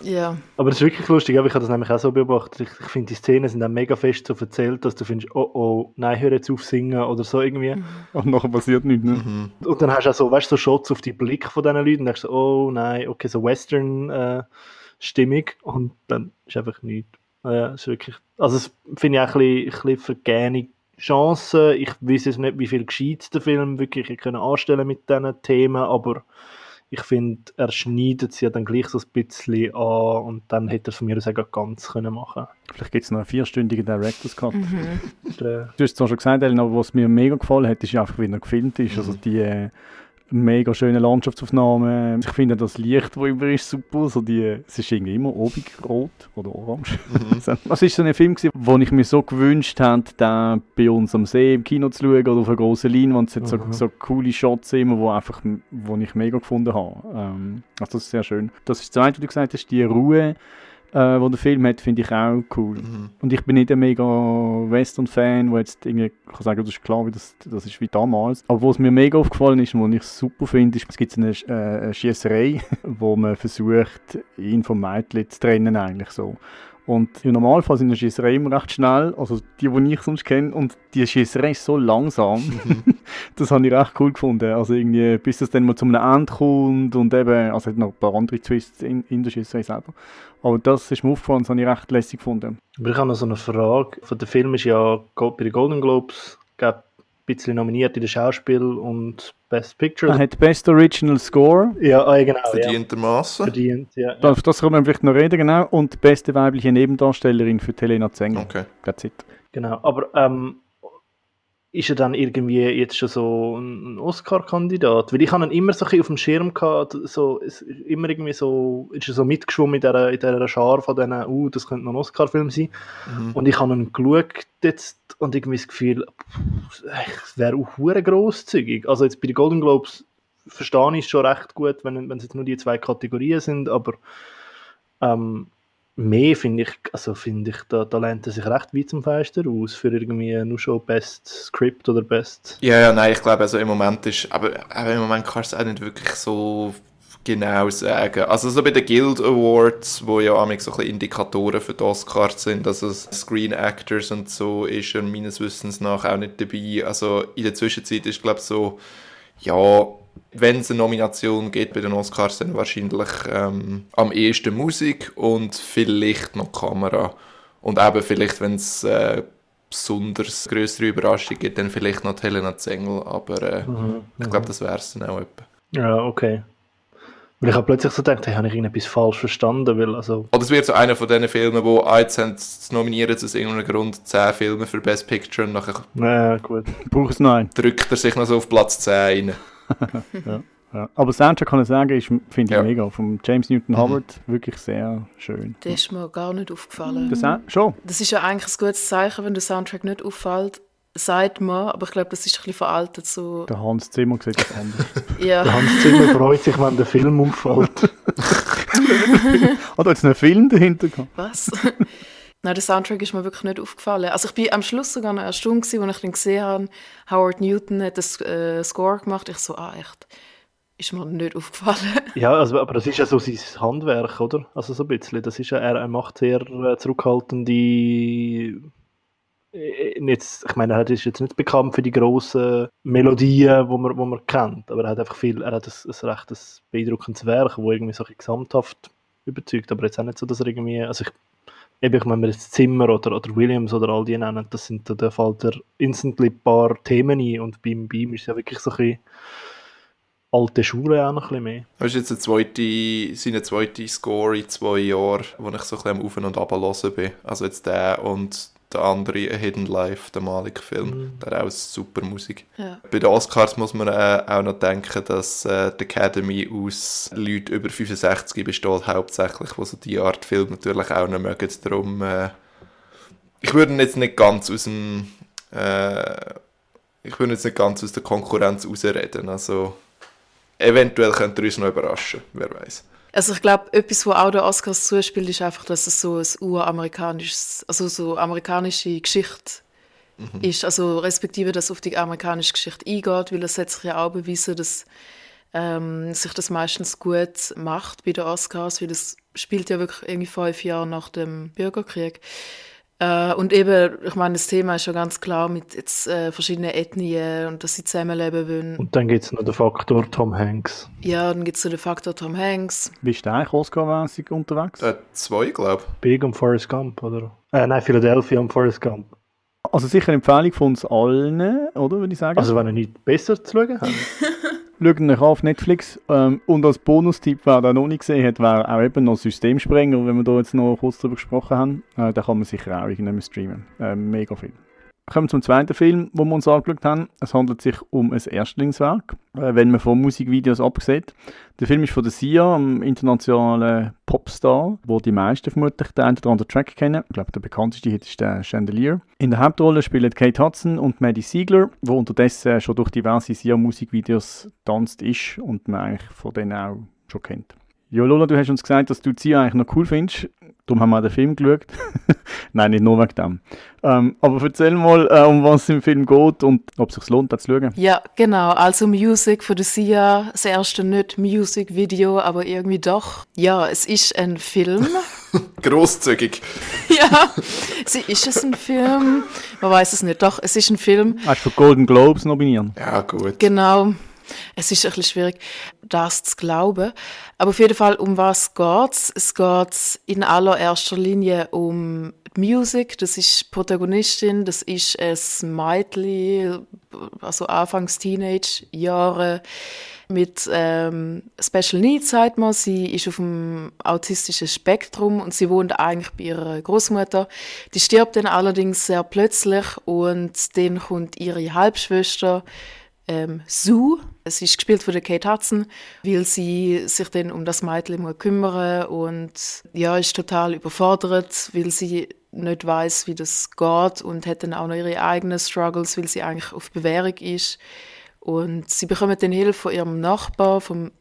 Ja, Aber das ist wirklich lustig, aber ich habe das nämlich auch so beobachtet. Ich, ich finde, die Szenen sind dann mega fest so erzählt, dass du findest, oh oh, nein, hör jetzt auf singen oder so irgendwie. Und nachher passiert nichts. Ne? Und dann hast du auch so, weißt du, so Shots auf die Blick von diesen Leuten und denkst so, oh nein, okay, so Western-Stimmung und dann ist einfach nichts. Ja, ist wirklich, also das finde ich auch ein bisschen, ein bisschen vergehene Chancen. Ich weiß jetzt nicht, wie viel gescheit der Film wirklich können anstellen mit diesen Themen, aber ich finde, er schneidet sie ja dann gleich so ein bisschen an und dann hätte er es von mir aus auch ganz können machen Vielleicht gibt es noch einen vierstündigen Director's Cut. Der- Du hast es zwar schon gesagt, Elena, aber was mir mega gefallen hat, ist einfach, wie er gefilmt ist. Also die äh, mega schönen Landschaftsaufnahmen. Ich finde das Licht, das über ist, super. So die, es ist irgendwie immer obig rot oder orange. Das ist so ein Film, gewesen, wo ich mir so gewünscht hätte, den bei uns am See im Kino zu schauen oder auf einer grossen Leinwand. Es hat so, so coole Shots immer, wo, einfach, wo ich mega gefunden habe. Ähm, also das ist sehr schön. Das ist das Zweite, was du gesagt hast, die Ruhe, äh, wo der Film hat, finde ich auch cool. Und ich bin nicht ein mega Western-Fan, wo jetzt irgendwie, ich kann sagen, das ist klar, wie das, das ist wie damals. Aber was mir mega aufgefallen ist und was ich super finde, ist, es gibt eine, äh, eine Schiesserei, wo man versucht, ihn vom Mädchen zu trennen eigentlich so. Und im Normalfall sind die Schiesserei immer recht schnell, also die, die ich sonst kenne, und die Schiesserei ist so langsam. das habe ich recht cool gefunden. Also irgendwie, bis das dann mal zu einem Ende kommt und eben, also hat noch ein paar andere Twists in, in der Schiesserei selber. Aber das ist mir aufgefallen, das habe ich recht lässig gefunden. Aber ich habe noch so eine Frage. Von der Film ist ja bei den Golden Globes ein bisschen nominiert in der Schauspiel und Best Picture. Er hat Best Original Score, Ja, ah, ja, genau. Ja. Verdientermaßen. Verdient, ja. ja. auf das können wir vielleicht noch reden, genau. Und die beste weibliche Nebendarstellerin für Helena Zengel. Okay. That's it. Genau. Aber ähm, ist er dann irgendwie jetzt schon so ein Oscar-Kandidat? Weil ich habe ihn immer so ein auf dem Schirm gehabt, so, immer irgendwie so, ist er so mitgeschwommen in dieser, in dieser Schar von diesen, uh, das könnte noch ein Oscar-Film sein. Und ich habe ihn geschaut jetzt und irgendwie das Gefühl, es wäre auch hure grosszügig. Also jetzt bei den Golden Globes verstehe ich es schon recht gut, wenn, wenn es jetzt nur die zwei Kategorien sind, aber ähm, mehr finde ich, also finde ich, da, da lehnt er sich recht weit zum Fenster aus für irgendwie nur schon Best Script oder Best. Ja, ja, nein, ich glaube, also im Moment ist, aber, aber im Moment kannst du es auch nicht wirklich so genau sagen. Also so bei den Guild Awards, wo ja amig so ein bisschen Indikatoren für die Oscars sind, also Screen Actors und so, ist ja meines Wissens nach auch nicht dabei. Also in der Zwischenzeit ist, glaube ich, so, ja, wenn es eine Nomination gibt bei den Oscars, dann wahrscheinlich ähm, am ehesten Musik und vielleicht noch Kamera. Und eben vielleicht, wenn es äh, besonders größere Überraschung gibt, dann vielleicht noch Helena Zengel, aber äh, Mhm, ich glaube, das wäre es dann auch etwa. Ja, okay. Weil ich habe plötzlich so gedacht, hey, habe ich irgendetwas falsch verstanden, weil also... Oder es wird so einer von diesen Filmen, wo jetzt haben nominiert aus irgendeinem Grund 10 Filme für Best Picture und nachher Ja, gut. Braucht es noch einen. drückt er sich noch so auf Platz 10 rein. Ja. Aber Soundtrack kann ich sagen, ist, finde ich Ja. mega. Vom James Newton Howard wirklich sehr schön. Das ist mir gar nicht aufgefallen. Das schon. Das ist ja eigentlich ein gutes Zeichen, wenn der Soundtrack nicht auffällt. Sagt man, aber ich glaube, das ist ein bisschen veraltet. So. Der Hans Zimmer sieht das anders. Ja. Der Hans Zimmer freut sich, wenn der Film auffällt. Hat da jetzt einen Film dahinter gehabt? Was? Nein, der Soundtrack ist mir wirklich nicht aufgefallen. Also ich bin am Schluss sogar noch erstaunt gewesen, als ich dann gesehen habe, Howard Newton hat das äh, Score gemacht. Ich so, ah echt, ist mir nicht aufgefallen. Ja, also, aber das ist ja so sein Handwerk, oder? Also so ein bisschen. Das ist ja, er, er macht sehr äh, zurückhaltende. äh, Jetzt, ich meine, er ist jetzt nicht bekannt für die grossen Melodien, wo man, wo man kennt, aber er hat einfach viel, er hat ein, ein recht ein beeindruckendes Werk, wo irgendwie so gesamthaft überzeugt, aber jetzt auch nicht so, dass er irgendwie, also ich, eben, ich meine, jetzt Zimmer oder, oder Williams oder all die nennen, das sind, da, fällt er instantly ein paar Themen ein und beim Beam ist es ja wirklich so ein bisschen alte Schule auch noch ein bisschen mehr. Das ist jetzt der zweite, seine zweite Score in zwei Jahren, wo ich so ein bisschen am Auf- und Abhören bin. Also jetzt der und der andere, A Hidden Life, der Malik-Film. Mhm. Der hat auch super Musik. Ja. Bei den Oscars muss man äh, auch noch denken, dass äh, die Academy aus Leuten über 65 besteht, hauptsächlich, die so die Art Film natürlich auch noch mögen. Darum, äh, ich würde jetzt nicht ganz aus dem, äh, ich würde jetzt nicht ganz aus der Konkurrenz rausreden. Also, eventuell könnte er uns noch überraschen, wer weiß. Also ich glaube, etwas, was auch den Oscars zuspielt, ist einfach, dass es so ein uramerikanisches, also so amerikanische Geschichte ist. Also respektive, dass auf die amerikanische Geschichte eingeht, weil es hat sich ja auch bewiesen, dass ähm, sich das meistens gut macht bei den Oscars, weil es spielt ja wirklich irgendwie fünf Jahre nach dem Bürgerkrieg. Äh, und eben, ich meine, das Thema ist ja ganz klar mit jetzt äh, verschiedenen Ethnien und dass sie zusammenleben wollen. Und dann gibt es noch den Faktor Tom Hanks. Ja, dann gibt es so den Faktor Tom Hanks. Bist du eigentlich Oscar-mäßig unterwegs? Äh, zwei, glaube Big und Forrest Gump, oder? Äh, nein, Philadelphia und Forrest Gump. Also sicher eine Empfehlung von uns allen, oder, würde ich sagen. Also wenn ihr nichts besser zu schauen habt. Schaut ihn euch auf Netflix. Ähm, und als Bonustipp, wer den noch nicht gesehen hat, wäre auch eben noch Systemsprenger, wenn wir da jetzt noch kurz drüber gesprochen haben. Äh, da kann man sicher auch irgendwann streamen. Äh, mega viel. Kommen wir zum zweiten Film, wo wir uns angeschaut haben. Es handelt sich um ein Erstlingswerk, äh, wenn man von Musikvideos absieht. Der Film ist von der Sia, einem internationalen Popstar, wo die meisten vermutlich den einen oder anderen Track kennen. Ich glaube, der bekannteste Hit ist der Chandelier. In der Hauptrolle spielen Kate Hudson und Maddie Ziegler, wo unterdessen schon durch diverse Sia-Musikvideos tanzt ist und man eigentlich von denen auch schon kennt. Ja, Lola, du hast uns gesagt, dass du Sia eigentlich noch cool findest. Darum haben wir auch den Film geschaut. Nein, nicht nur wegen dem. Ähm, aber erzähl mal, äh, um was es im Film geht und ob es sich lohnt, das zu schauen. Ja, genau. Also Music von der Sia. Das erste nicht Music-Video, aber irgendwie doch. Ja, es ist ein Film. Grosszügig. ja, sie ist es ein Film? Man weiß es nicht. Doch, es ist ein Film. Hast du für Golden Globes nominieren? Ja, gut. Genau. Es ist ein bisschen schwierig, das zu glauben. Aber auf jeden Fall, um was geht's? Es geht in allererster Linie um die Musik. Das ist die Protagonistin. Das ist ein Mädchen, also Anfangs Teenage-Jahre mit ähm, Special Needs, sagt man. Sie ist auf dem autistischen Spektrum und sie wohnt eigentlich bei ihrer Großmutter. Die stirbt dann allerdings sehr plötzlich und dann kommt ihre Halbschwester ähm, Sue. Es ist gespielt von Kate Hudson, weil sie sich dann um das Mädchen muss kümmern und ja, ist total überfordert, weil sie nicht weiß, wie das geht und hat dann auch noch ihre eigenen Struggles, weil sie eigentlich auf Bewährung ist. Und sie bekommt dann Hilfe von ihrem Nachbar, vom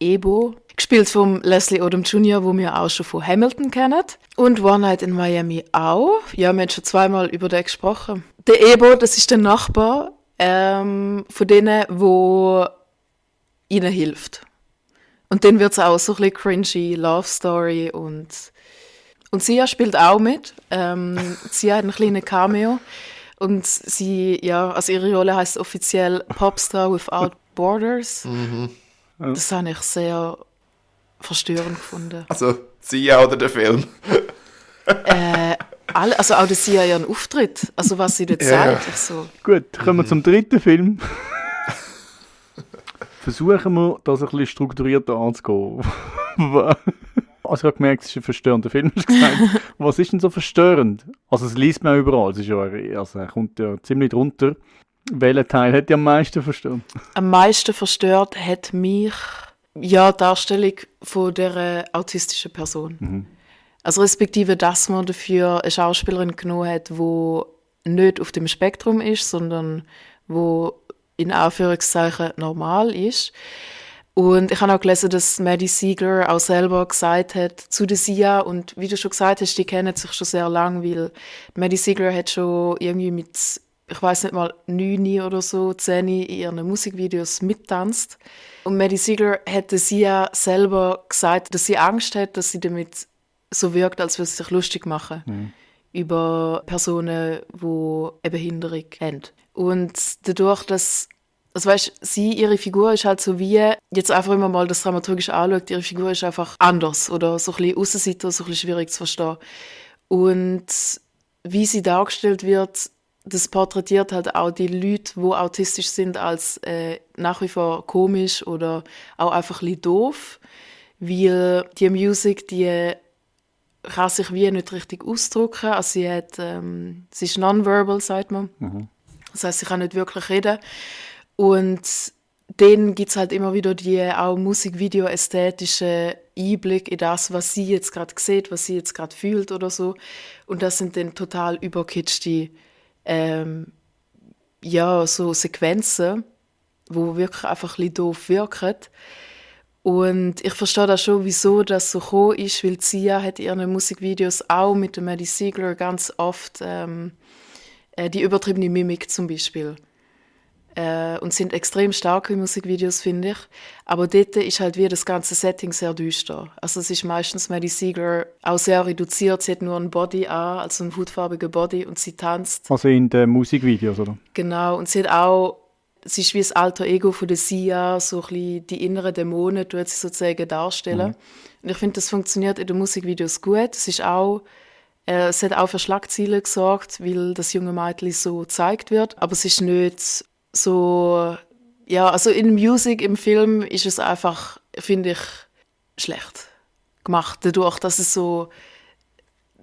Ebo. Gespielt von Leslie Odom Jr., wo wir auch schon von Hamilton kennen. Und One Night in Miami auch. Ja, wir haben schon zweimal über den gesprochen. Der Ebo, das ist der Nachbar ähm, von denen, wo ihnen hilft. Und dann wird es auch so ein bisschen cringy Love Story und und Sia spielt auch mit. Ähm, Sia hat einen kleinen Cameo und sie, ja, also ihre Rolle heißt offiziell Popstar Without Borders. Mhm. Das habe ich sehr verstörend gefunden. Also, Sia oder der Film? Äh, alle, also auch der Sia ihren Auftritt, also was sie dort Ja, sagt. ja. Ich so, Gut, kommen wir zum dritten Film. Versuchen wir, das ein bisschen strukturierter anzugehen. also ich habe gemerkt, es ist ein verstörender Film, hast du gesagt. Was ist denn so verstörend? Also es liest man überall, es ist ja, also er kommt ja ziemlich drunter. Welcher Teil hat dich am meisten verstört? am meisten verstört hat mich ja die Darstellung von der autistischen Person. Also respektive, dass man dafür eine Schauspielerin genommen hat, die nicht auf dem Spektrum ist, sondern wo in Anführungszeichen normal ist. Und ich habe auch gelesen, dass Maddie Siegler auch selber gesagt hat zu der Sia und wie du schon gesagt hast, die kennen sich schon sehr lang, weil Maddie Siegler hat schon irgendwie mit, ich weiß nicht mal, neun oder so, zehn in ihren Musikvideos mittanzt. Und Maddie Siegler hat der Sia selber gesagt, dass sie Angst hat, dass sie damit so wirkt, als würde sie sich lustig machen über Personen, die eine Behinderung haben. Und dadurch, dass also weißt, sie, ihre Figur ist halt so wie, jetzt einfach immer mal das dramaturgisch anschaut, ihre Figur ist einfach anders oder so ein bisschen Aussenseiter, so ein bisschen schwierig zu verstehen. Und wie sie dargestellt wird, das porträtiert halt auch die Leute, die autistisch sind, als äh, nach wie vor komisch oder auch einfach ein bisschen doof, weil die Musik, die kann sich wie nicht richtig ausdrücken. Also sie, hat, ähm, sie ist nonverbal, sagt man. Das heißt, sie kann nicht wirklich reden. Und dann gibt es halt immer wieder die auch Musikvideo-ästhetische Einblick in das, was sie jetzt gerade sieht, was sie jetzt gerade fühlt oder so. Und das sind dann total überkitschte ähm, ja, so Sequenzen, wo wirklich einfach ein bisschen doof wirken. Und ich verstehe da schon, wieso das so gekommen ist, weil Sia hat ihren Musikvideos auch mit der Maddie Siegler ganz oft ähm, äh, die übertriebene Mimik zum Beispiel. Äh, und sind extrem starke Musikvideos, finde ich. Aber dort ist halt wie das ganze Setting sehr düster. Also es ist meistens Maddie Siegler auch sehr reduziert. Sie hat nur ein Body an, also einen hautfarbigen Body und sie tanzt. Also in den Musikvideos, oder? Genau, und sie hat auch, sie ist wie das alter Ego von der Sia, so ein bisschen die inneren Dämonen, tut sie sozusagen darstellen. Und ich finde, das funktioniert in den Musikvideos gut. Es ist auch, äh, es hat auch für Schlagzeilen gesorgt, weil das junge Mädchen so gezeigt wird. Aber es ist nicht so, ja, also in Musik, im Film ist es einfach, finde ich, schlecht gemacht. Dadurch, dass es so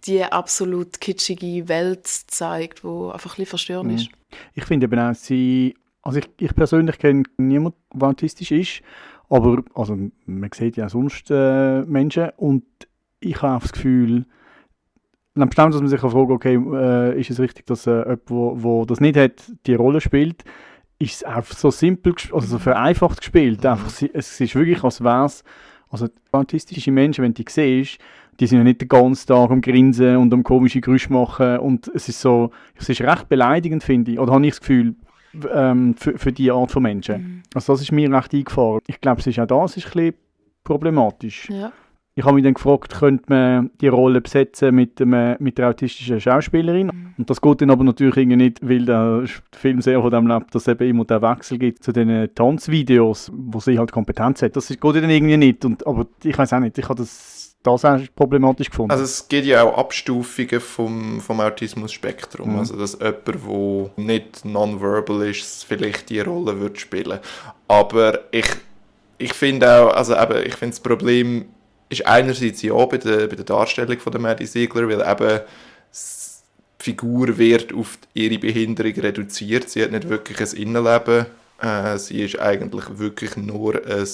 die absolut kitschige Welt zeigt, wo einfach ein bisschen verstörend ist. Ich finde eben auch, sie, also ich, ich persönlich kenne niemanden, der autistisch ist, aber also man sieht ja sonst äh, Menschen und ich habe das Gefühl, bestimmt, dass man sich fragen okay, äh, ist es richtig, dass äh, jemand, wo, wo das nicht hat, die Rolle spielt, ist es einfach so simpel, also so vereinfacht gespielt. Einfach, sie- es ist wirklich, als wäre es, also autistische Menschen, wenn du die siehst, die sind ja nicht den ganzen Tag am Grinsen und am komische Geräusche machen und es ist so, es ist recht beleidigend, finde ich, oder habe ich das Gefühl, ähm, für, für die Art von Menschen. Also das ist mir recht eingefahren. Ich glaube, es ist auch das ist ein bisschen problematisch. Ja. Ich habe mich dann gefragt, könnte man die Rolle besetzen mit, dem, mit der autistischen Schauspielerin? Und das geht dann aber natürlich nicht, weil der Film sehr von dem lebt, dass es eben immer den Wechsel gibt zu den Tanzvideos, wo sie halt Kompetenz hat. Das ist- geht dann irgendwie nicht. Und, aber ich weiß auch nicht, ich habe das, das auch problematisch gefunden. Also es gibt ja auch Abstufungen vom, vom Autismus-Spektrum. Mhm. Also dass jemand, der nicht nonverbal ist, vielleicht die Rolle wird spielen. Aber ich, ich finde auch, also eben, ich finde das Problem ist einerseits ja bei der, bei der Darstellung von der Maddie Ziegler, weil eben die Figur wird auf ihre Behinderung reduziert. Sie hat nicht wirklich ein Innenleben. Äh, sie ist eigentlich wirklich nur ein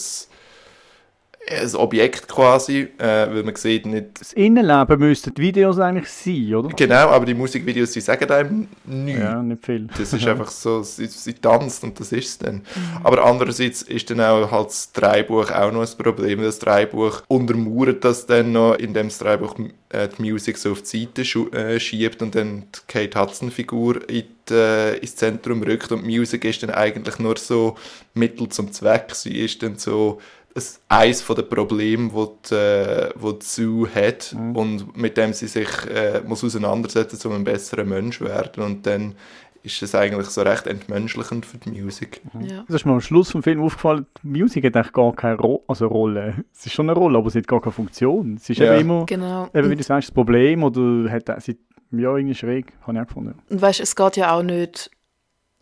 ein Objekt quasi, äh, weil man sieht nicht... Das Innenleben müssten die Videos eigentlich sein, oder? Genau, aber die Musikvideos, die sagen einem nichts. Ja, nicht viel. Das ist einfach so, sie, sie tanzt und das ist es dann. Aber andererseits ist dann auch halt das Dreibuch auch noch ein Problem. Das Dreibuch untermauert das dann noch, indem das Dreibuch äh, die Musik so auf die Seite äh, schiebt und dann die Kate Hudson-Figur in äh, ins Zentrum rückt und die Musik ist dann eigentlich nur so Mittel zum Zweck. Sie ist dann so das eines von den Problemen, wo die, äh, wo die Sue hat und mit dem sie sich äh, muss auseinandersetzen, um ein besserer Mensch zu werden und dann ist es eigentlich so recht entmenschlichend für die Musik. Ja. Das ist mir am Schluss vom Film aufgefallen, die Musik hat eigentlich gar keine Ro also Rolle. Es ist schon eine Rolle, aber sie hat gar keine Funktion. Es ist Ja. eben immer, Genau. eben, wie du sagst, das Problem oder hat sie ja irgendwie schräg, habe ich auch gefunden. Und weißt, es geht ja auch nicht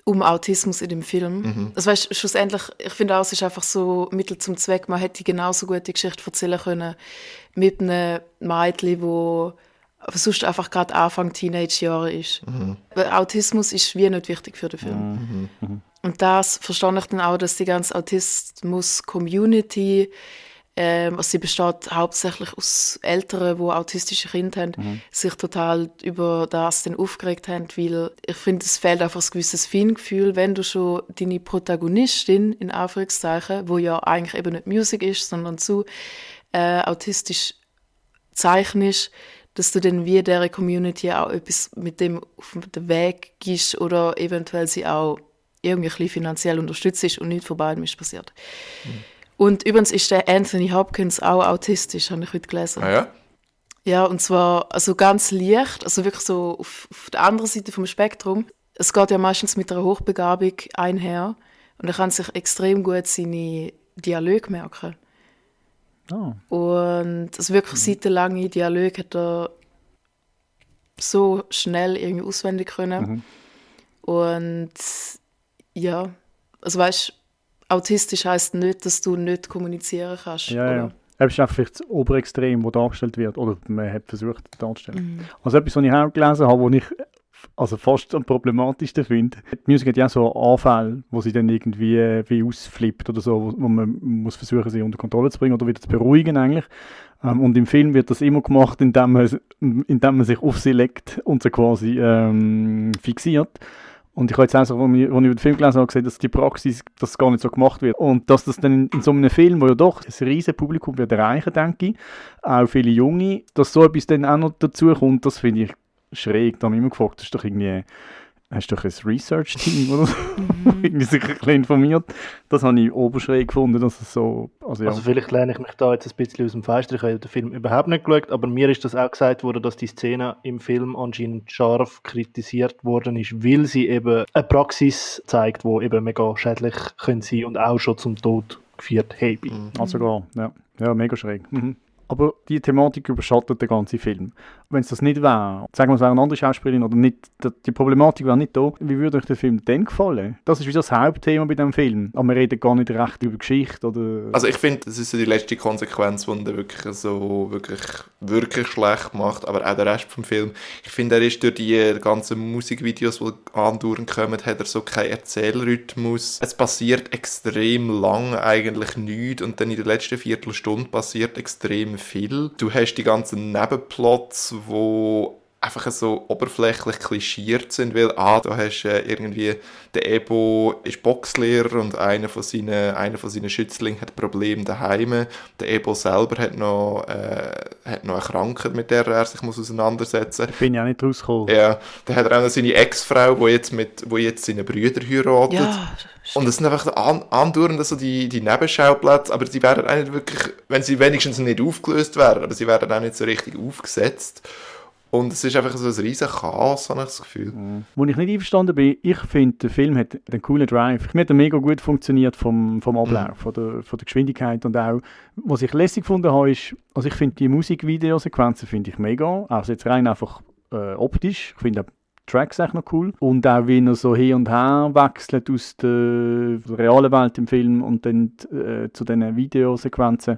um Autismus in dem Film. Mhm. Also weißt, schlussendlich, ich finde auch, es ist einfach so Mittel zum Zweck. Man hätte genauso gut die Geschichte erzählen können mit einem Mädchen, wo sonst einfach gerade Anfang Teenage-Jahre ist. Weil Autismus ist wie nicht wichtig für den Film. Und das verstehe ich dann auch, dass die ganze Autismus-Community, ähm, also sie besteht hauptsächlich aus Eltern, die autistische Kinder haben, sich total über das dann aufgeregt haben, weil ich finde, es fehlt einfach ein gewisses Feingefühl, wenn du schon deine Protagonistin, in Anführungszeichen, wo ja eigentlich eben nicht Musik ist, sondern zu äh, autistisch zeichnest, dass du dann wie dieser Community auch etwas mit dem auf den Weg gibst oder eventuell sie auch irgendwie finanziell unterstützt und nichts von beidem ist passiert. Und übrigens ist der Anthony Hopkins auch autistisch, habe ich heute gelesen. Ah ja? Ja, und zwar also ganz leicht, also wirklich so auf, auf der anderen Seite vom Spektrum. Es geht ja meistens mit einer Hochbegabung einher und er kann sich extrem gut seine Dialoge merken. Ah. Und also wirklich seitenlange Dialoge hat er so schnell irgendwie auswendig können. Und ja, also weißt autistisch heißt nicht, dass du nicht kommunizieren kannst. Ja, oder? ja. Es ist einfach vielleicht das Oberextrem, das dargestellt wird. Oder man hat versucht darzustellen. Mhm. Also etwas, was ich auch gelesen habe, was ich also fast am problematischsten finde. Die Musik hat ja auch so Anfälle, wo sie dann irgendwie äh, wie ausflippt oder so, wo, wo man muss versuchen, sie unter Kontrolle zu bringen oder wieder zu beruhigen eigentlich. Ähm, und im Film wird das immer gemacht, indem man, indem man sich auf sie legt und sie quasi ähm, fixiert. Und ich habe jetzt auch, als ich, über den Film gelesen habe, gesehen, dass die Praxis das gar nicht so gemacht wird. Und dass das dann in, in so einem Film, wo ja doch ein riesen Publikum wird erreichen, denke ich, auch viele Junge, dass so etwas dann auch noch dazu kommt, das finde ich schräg. Da habe ich immer gefragt, das ist doch irgendwie, hast du doch ein Research-Team oder so? irgendwie sich ein bisschen informiert. Das habe ich oberschräg gefunden, dass es so, also ja. Also vielleicht lehne ich mich da jetzt ein bisschen aus dem Fenster. Ich habe den Film überhaupt nicht geschaut, aber mir ist das auch gesagt worden, dass die Szene im Film anscheinend scharf kritisiert worden ist, weil sie eben eine Praxis zeigt, wo eben mega schädlich können sein und auch schon zum Tod geführt haben. Also gar, ja. Ja, mega schräg. Mhm. Aber die Thematik überschattet den ganzen Film. Wenn es das nicht wäre, sagen wir, es wäre eine andere Schauspielerin oder nicht, die- Problematik wäre nicht da, wie würde euch der Film dann gefallen? Das ist wie das Hauptthema bei dem Film. Aber wir reden gar nicht recht über Geschichte oder... Also ich finde, das ist so die letzte Konsequenz, die dann wirklich so wirklich, wirklich schlecht macht, aber auch der Rest vom Film. Ich finde, er ist durch die ganzen Musikvideos, die andauernd kommen, hat er so keinen Erzählrhythmus. Es passiert extrem lang eigentlich nichts und dann in der letzten Viertelstunde passiert extrem viel. Du hast die ganzen Nebenplots, wo einfach so oberflächlich klischiert sind, weil ah, da hast du äh, irgendwie der Ebo ist Boxlehrer und einer von seinen, einer von seinen Schützlingen hat Probleme daheim. Der Ebo selber hat noch, äh, hat noch eine Krankheit, mit der er sich muss auseinandersetzen muss. bin ich auch nicht rausgekommen. Ja, dann hat er auch noch seine Ex-Frau, die jetzt, mit, wo jetzt seine Brüder heiratet. Ja, Und es sind einfach an, andauernd so die, die Nebenschauplätze, aber sie werden auch nicht wirklich, wenn sie wenigstens nicht aufgelöst werden, aber sie werden auch nicht so richtig aufgesetzt. Und es ist einfach so ein riesen Chaos, habe ich das Gefühl. Wo ich nicht einverstanden bin, ich finde, der Film hat einen coolen Drive. Mir hat er mega gut funktioniert vom, vom Ablauf, von, der, von der Geschwindigkeit und auch, was ich lässig gefunden habe, ist, also ich finde die Musikvideosequenzen finde ich mega, also jetzt rein einfach äh, optisch, ich finde Tracks echt noch cool. Und auch wie er so hin und her wechselt aus der realen Welt im Film und dann äh, zu diesen Videosequenzen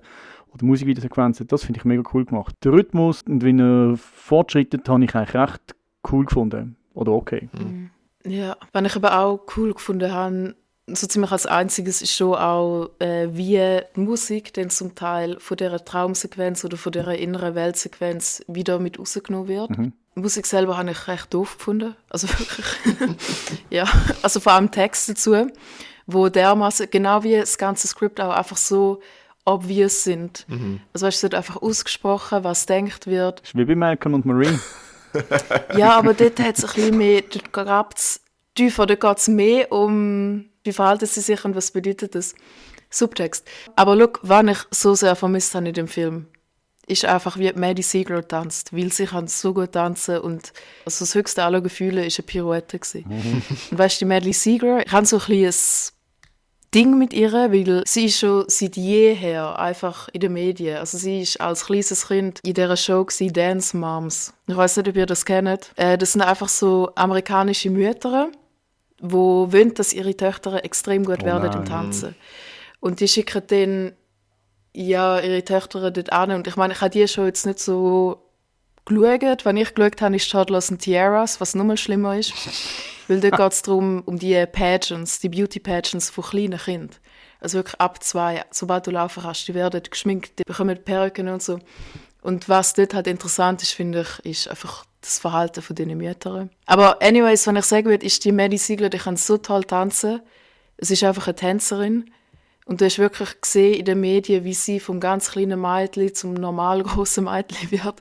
oder Musikvideosequenzen, das finde ich mega cool gemacht. Der Rhythmus und wie er fortschreitet, habe ich eigentlich recht cool gefunden. Oder okay. Ja, was ich aber auch cool gefunden habe, so ziemlich als einziges ist schon auch, äh, wie die Musik dann zum Teil von dieser Traumsequenz oder von dieser inneren Weltsequenz wieder mit rausgenommen wird. Mhm. Die Musik selber habe ich recht doof gefunden. Also wirklich. ja, also vor allem Text dazu, wo dermaßen, genau wie das ganze Skript auch einfach so obvious sind. Also weißt du, es wird einfach ausgesprochen, was denkt wird. Ist wie bei Malcolm und Marie. Ja, aber dort hat es ein bisschen mehr, dort geht es tiefer, dort geht es mehr um, wie verhalten sie sich und was bedeutet das. Subtext. Aber look, was ich so sehr vermisst habe in dem Film, ist einfach, wie Maddie Ziegler tanzt, weil sie kann so gut tanzen und also das höchste aller Gefühle ist eine Pirouette gewesen. Und weißt du, die Maddie Ziegler, ich habe so ein kleines Ding mit ihr, weil sie ist schon seit jeher einfach in den Medien. Also sie ist als kleines Kind in dieser Show gewesen, Dance Moms. Ich weiß nicht, ob ihr das kennt. Äh, das sind einfach so amerikanische Mütter, die wollen, dass ihre Töchter extrem gut Oh werden im Tanzen. Und die schicken dann ja, ihre Töchter dort an. Und ich meine, ich habe die schon jetzt nicht so geschaut. Wenn ich geschaut habe, ist Toddlers and Tiaras, was nochmal schlimmer ist. Weil dort geht es darum, um die Pageants, die Beauty-Pageants von kleinen Kindern. Also wirklich ab zwei, sobald du laufen kannst, die werden geschminkt, die bekommen Perücken und so. Und was dort halt interessant ist, finde ich, ist einfach das Verhalten von diesen Müttern. Aber anyways, wenn ich sagen würde, ist die Maddie Ziegler, die kann so toll tanzen. Es ist einfach eine Tänzerin. Und du hast wirklich gesehen in den Medien, wie sie vom ganz kleinen Mädchen zum normal großen Mädchen wird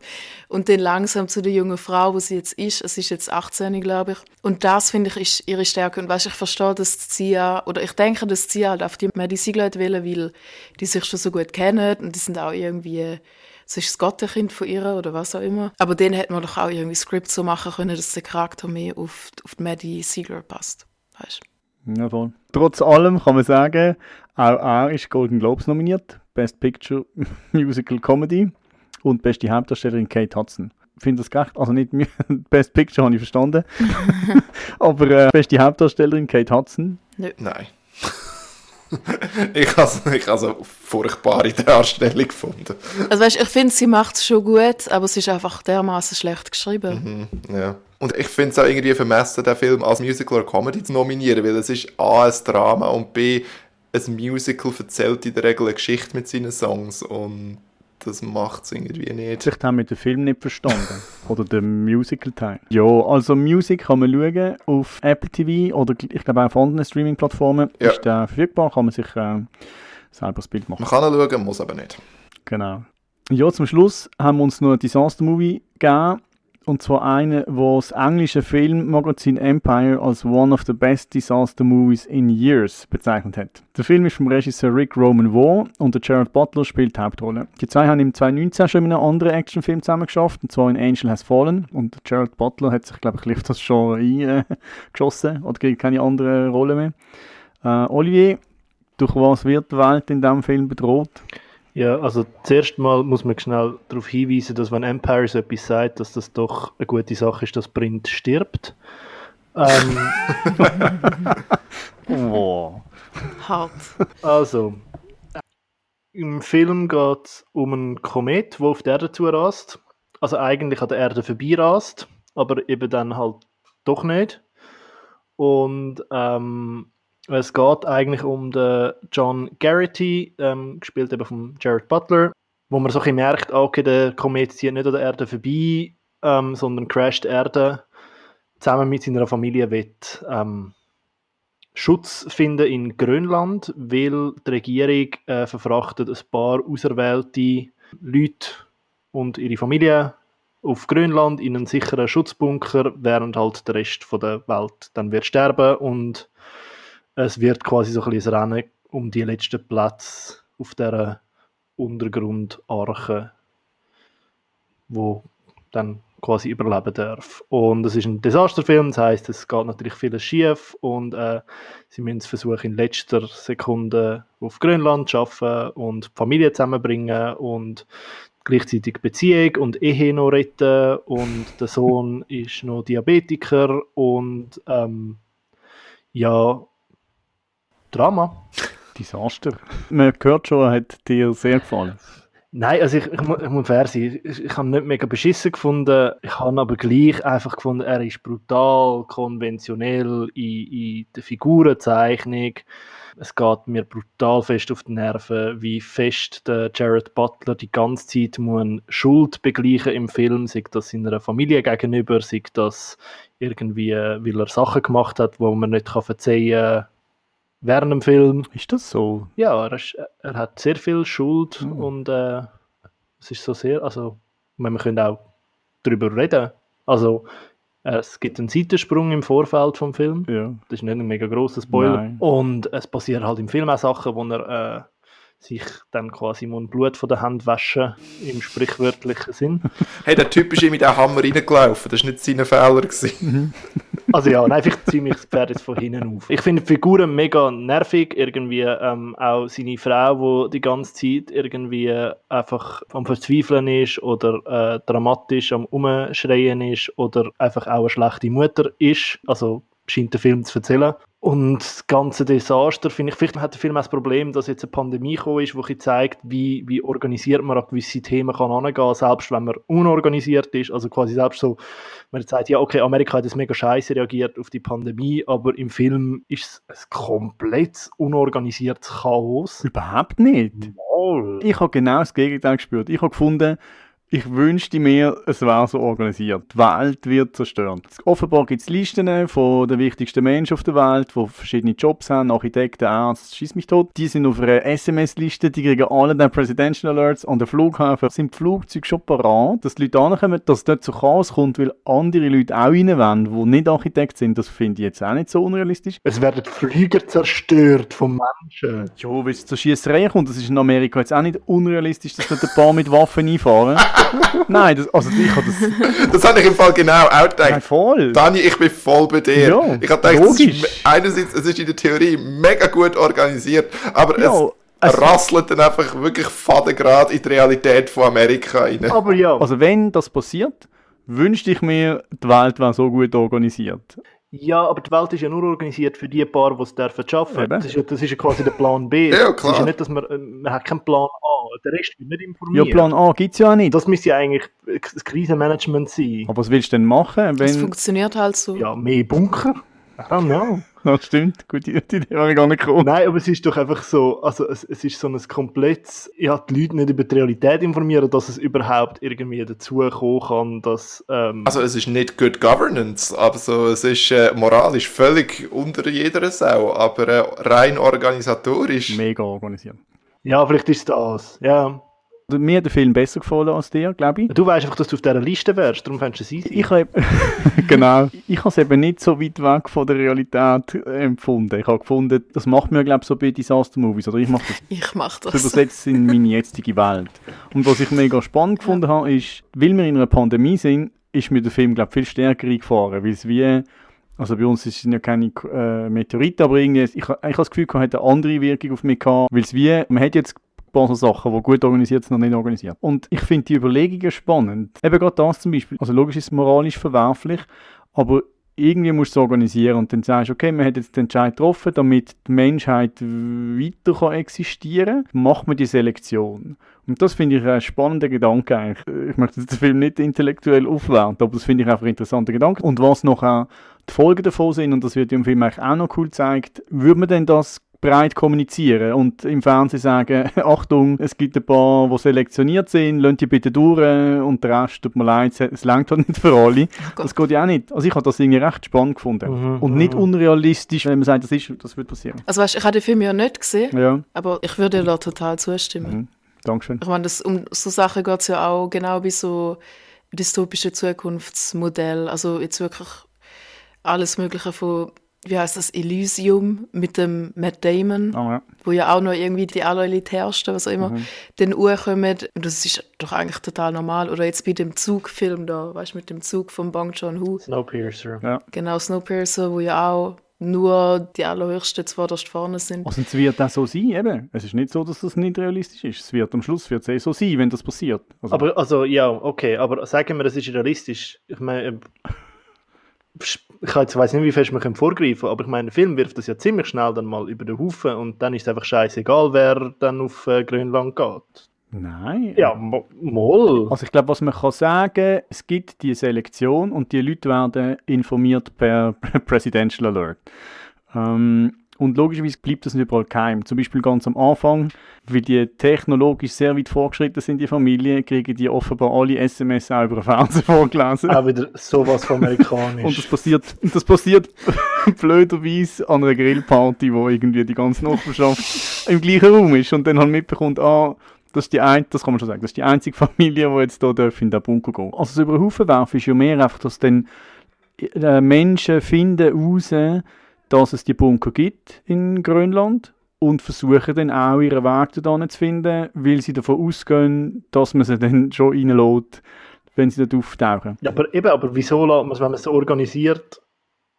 und dann langsam zu der jungen Frau, wo sie jetzt ist. Es ist jetzt 18, glaube ich. Und das, finde ich, ist ihre Stärke. Und weißt, ich verstehe, dass Zia, oder ich denke, dass Zia halt auf die hat wollen, weil die sich schon so gut kennen und die sind auch irgendwie, es ist das Gottenkind von ihr oder was auch immer. Aber dann hätte man doch auch irgendwie Skript so machen können, dass der Charakter mehr auf, auf die Maddie Ziegler passt. Weißt Ja, voll. Trotz allem kann man sagen, auch er ist Golden Globes nominiert. Best Picture Musical Comedy und beste Hauptdarstellerin Kate Hudson. Ich finde das gerecht. Also nicht Best Picture habe ich verstanden. Aber äh, beste Hauptdarstellerin Kate Hudson. Nein. ich habe ich also eine furchtbare Darstellung gefunden. Also weißt, ich finde, sie macht es schon gut, aber es ist einfach dermaßen schlecht geschrieben. Ja. Und ich finde es auch irgendwie vermessen, den Film als Musical oder Comedy zu nominieren, weil es ist A, ein Drama und B, ein Musical erzählt in der Regel eine Geschichte mit seinen Songs und das macht es irgendwie nicht. Vielleicht haben wir den Film nicht verstanden. oder den Musical-Teil. Ja, also Musik kann man schauen auf Apple TV oder ich glaube auch auf anderen Streaming-Plattformen. Ja. Ist der verfügbar, kann man sich äh, selber das Bild machen. Man kann ihn schauen, muss aber nicht. Genau. Ja, zum Schluss haben wir uns noch ein Disaster-Movie gegeben. Und zwar einen, wo das englische Filmmagazin Empire als one of the best disaster movies in years bezeichnet hat. Der Film ist vom Regisseur Rick Roman Waugh und der Jared Butler spielt die Hauptrolle. Die zwei haben im 2019 schon in einem anderen Actionfilm zusammen geschafft, und zwar in Angel Has Fallen. Und der Jared Butler hat sich, glaube ich, auf das Genre eingeschossen oder kriegt keine andere Rolle mehr. Äh, Olivier, durch was wird die Welt in diesem Film bedroht? Ja, also zuerst mal muss man schnell darauf hinweisen, dass wenn Empire so etwas sagt, dass das doch eine gute Sache ist, dass Print stirbt. Ähm, Oh. Hart. also, im Film geht es um einen Komet, der auf die Erde zurast. Also eigentlich an der Erde vorbeirast, aber eben dann halt doch nicht. Und ähm, es geht eigentlich um den John Garrity, ähm, gespielt eben von Jared Butler, wo man so ein merkt, ah, okay, der Komet zieht nicht an der Erde vorbei, ähm, sondern crasht die Erde zusammen mit seiner Familie wird ähm, Schutz finden in Grönland, weil die Regierung äh, verfrachtet ein paar auserwählte Leute und ihre Familie auf Grönland in einen sicheren Schutzbunker, während halt der Rest von der Welt dann wird sterben und es wird quasi so ein bisschen ein Rennen um die letzten Plätze auf der Untergrundarche, wo dann quasi überleben darf. Und es ist ein Desasterfilm, das heißt, es geht natürlich vieles schief und äh, sie müssen versuchen in letzter Sekunde auf Grönland zu arbeiten und die Familie zusammenbringen und gleichzeitig Beziehung und Ehe noch retten und der Sohn ist noch Diabetiker und ähm, ja, Drama. Desaster. Man hört schon, hat dir sehr gefallen. Nein, also ich, ich, ich muss fair sein. Ich, ich habe nicht mega beschissen gefunden. Ich habe aber gleich einfach gefunden, er ist brutal, konventionell in, in der Figurenzeichnung. Es geht mir brutal fest auf die Nerven, wie fest der Jared Butler die ganze Zeit muss Schuld begleichen im Film, sei das seiner Familie gegenüber, sei das irgendwie, äh, weil er Sachen gemacht hat, wo man nicht kann verzeihen kann während dem Film. Ist das so? Ja, er, ist, er hat sehr viel Schuld Mhm. und äh, es ist so sehr, also wir können auch darüber reden. Also äh, es gibt einen Seitensprung im Vorfeld vom Film. Ja. Das ist nicht ein mega grosser Spoiler. Nein. Und es passieren halt im Film auch Sachen, wo er äh, sich dann quasi muss Blut von der Hand waschen im sprichwörtlichen Sinn. Hey, der Typ ist ihm mit dem Hammer reingelaufen. Das war nicht sein Fehler. Also ja, nein, ich ziehe mich das Pferd jetzt von hinten auf. Ich finde die Figuren mega nervig, irgendwie ähm, auch seine Frau, die die ganze Zeit irgendwie einfach am Verzweifeln ist oder äh, dramatisch am Umschreien ist oder einfach auch eine schlechte Mutter ist, also scheint der Film zu erzählen. Und das ganze Desaster, finde ich, vielleicht hat der Film auch das Problem, dass jetzt eine Pandemie gekommen ist, die zeigt, wie, wie organisiert man an gewisse Themen kann angehen, selbst wenn man unorganisiert ist, also quasi selbst so, man sagt, ja, okay, Amerika hat jetzt mega scheiße reagiert auf die Pandemie, aber im Film ist es ein komplett unorganisiertes Chaos. Überhaupt nicht. Voll. Ich habe genau das Gegenteil gespürt. Ich habe gefunden, ich wünschte mir, es wäre so organisiert. Die Welt wird zerstört. Offenbar gibt es Listen von den wichtigsten Menschen auf der Welt, die verschiedene Jobs haben, Architekten, Ärzte, schieß mich tot. Die sind auf einer SMS-Liste, die kriegen alle den Presidential Alerts. An der Flughafen sind die Flugzeuge schon parat, dass die Leute ankommen, dass dort zu Chaos kommt, weil andere Leute auch rein wollen, die nicht Architekt sind. Das finde ich jetzt auch nicht so unrealistisch. Es werden Flüger zerstört von Menschen. Ja, weil es zur Schiesserei kommt, das ist in Amerika jetzt auch nicht unrealistisch, dass dort ein paar mit Waffen einfahren. Nein, das, also ich habe das... Das habe ich im Fall genau auch Nein, gedacht. voll. Dani, ich bin voll bei dir. Ja, ich habe gedacht, es ist, einerseits, es ist in der Theorie mega gut organisiert, aber Ja, es es- rasselt dann einfach wirklich fadengrad in die Realität von Amerika rein. Aber ja, Also wenn das passiert, wünschte ich mir, die Welt wäre so gut organisiert. Ja, aber die Welt ist ja nur organisiert für die paar, die es dürfen arbeiten. Eben. Das ist, ja, das ist ja quasi der Plan B. Ja, Es klar. ist ja nicht, dass man, äh, man hat keinen Plan A. Der Rest wird nicht informiert. Ja, Plan A gibt es ja auch nicht. Das müsste ja eigentlich das Krisenmanagement sein. Aber was willst du denn machen, Das wenn... funktioniert halt so. Ja, mehr Bunker? I don't know. Das stimmt, gut, die Idee habe ich gar nicht gekommen. Nein, aber es ist doch einfach so, also es, es ist so ein komplettes, ja, die Leute nicht über die Realität informieren, dass es überhaupt irgendwie dazu kommen kann, dass, ähm, Also es ist nicht Good Governance, aber so, es ist äh, moralisch völlig unter jeder Sau, aber äh, rein organisatorisch. Mega organisiert. ja, vielleicht ist es das, ja. Also, mir hat der Film besser gefallen als dir, glaube ich. Du weißt einfach, dass du auf dieser Liste wärst, darum fändest du es easy. Ich habe genau, ich habe es eben nicht so weit weg von der Realität äh, empfunden. Ich habe gefunden, das macht mir glaube ich so bei Disaster Movies oder ich mache das Ich mache das das. übersetzt in meine jetzige Welt. Und was ich mega spannend gefunden habe, ist, weil wir in einer Pandemie sind, ist mir der Film glaube ich viel stärker eingefahren, weil es wie also bei uns sind ja keine äh, Meteoriten, aber irgendwie, ich, ha- ich habe das Gefühl, es hat eine andere Wirkung auf mich gehabt, weil es wie, man hat jetzt paar die gut organisiert sind und nicht organisiert. Und ich finde die Überlegungen spannend. Eben gerade das zum Beispiel. Also logisch ist es moralisch verwerflich, aber irgendwie musst du es organisieren und dann sagst du, okay, man hat jetzt den Entscheid getroffen, damit die Menschheit weiter kann existieren kann, macht man die Selektion. Und das finde ich einen spannenden Gedanke eigentlich. Ich möchte den Film nicht intellektuell aufwerten, aber das finde ich einfach ein interessanter Gedanke. Und was noch die Folgen davon sind, und das wird im Film eigentlich auch noch cool gezeigt, würde man denn das breit kommunizieren und im Fernsehen sagen, Achtung, es gibt ein paar, die selektioniert sind, lasst die bitte durch und der Rest, tut mir leid, es langt halt nicht für alle. Gott. das geht ja auch nicht. Also ich habe das irgendwie recht spannend gefunden. Mhm, und nicht mhm. unrealistisch, wenn man sagt, das, ist, das wird passieren. Also weißt, ich habe den Film ja nicht gesehen, Ja, aber ich würde da total zustimmen. mhm. Dankeschön. Ich meine, das, um so Sachen geht es ja auch genau wie so dystopische Zukunftsmodell. Also jetzt wirklich alles Mögliche von, wie heißt das, Elysium mit dem Matt Damon, Ah, ja. wo ja auch noch irgendwie die allerelitärsten, was auch immer, Mhm. den kommen. Und das ist doch eigentlich total normal. Oder jetzt bei dem Zugfilm da, weißt du, mit dem Zug von Bong Joon-ho. Snowpiercer. Genau, Snowpiercer, wo ja auch nur die allerhöchsten zuvorderst vorne sind. Also es wird auch so sein, eben. Es ist nicht so, dass das nicht realistisch ist. Es wird am Schluss wird es eh so sein, wenn das passiert. Also, Aber, also, ja, okay, aber sagen wir, das ist realistisch. Ich meine, äh, ich jetzt weiß nicht, wie fest können vorgreifen können, aber ich meine, der Film wirft das ja ziemlich schnell dann mal über den Haufen und dann ist es einfach scheißegal, wer dann auf äh, Grönland geht. Nein. Ja, mo- moll. Also ich glaube, was man kann sagen, es gibt die Selektion und die Leute werden informiert per Presidential Alert. Ähm, und logischerweise bleibt das nicht überall geheim. Zum Beispiel ganz am Anfang, weil die technologisch sehr weit fortgeschritten sind, die Familie, kriegen die offenbar alle SMS auch über den Fernseher vorgelesen. Auch wieder sowas von amerikanisch. Und das passiert, das passiert blöderweise an einer Grillparty, wo irgendwie die ganze Nachbarschaft im gleichen Raum ist und dann halt mitbekommt, ah, das ist die ein, das kann man schon sagen, das ist die einzige Familie, die jetzt hier darf in den Bunker gehen. Also das über den Haufen werfen ist ja mehr einfach, dass dann äh, Menschen finden raus, dass es die Bunker gibt in Grönland und versuchen dann auch ihren Weg dorthin zu finden, weil sie davon ausgehen, dass man sie dann schon reinlässt, wenn sie dort auftauchen. ja, aber eben, aber wieso lässt man es, wenn man es so organisiert,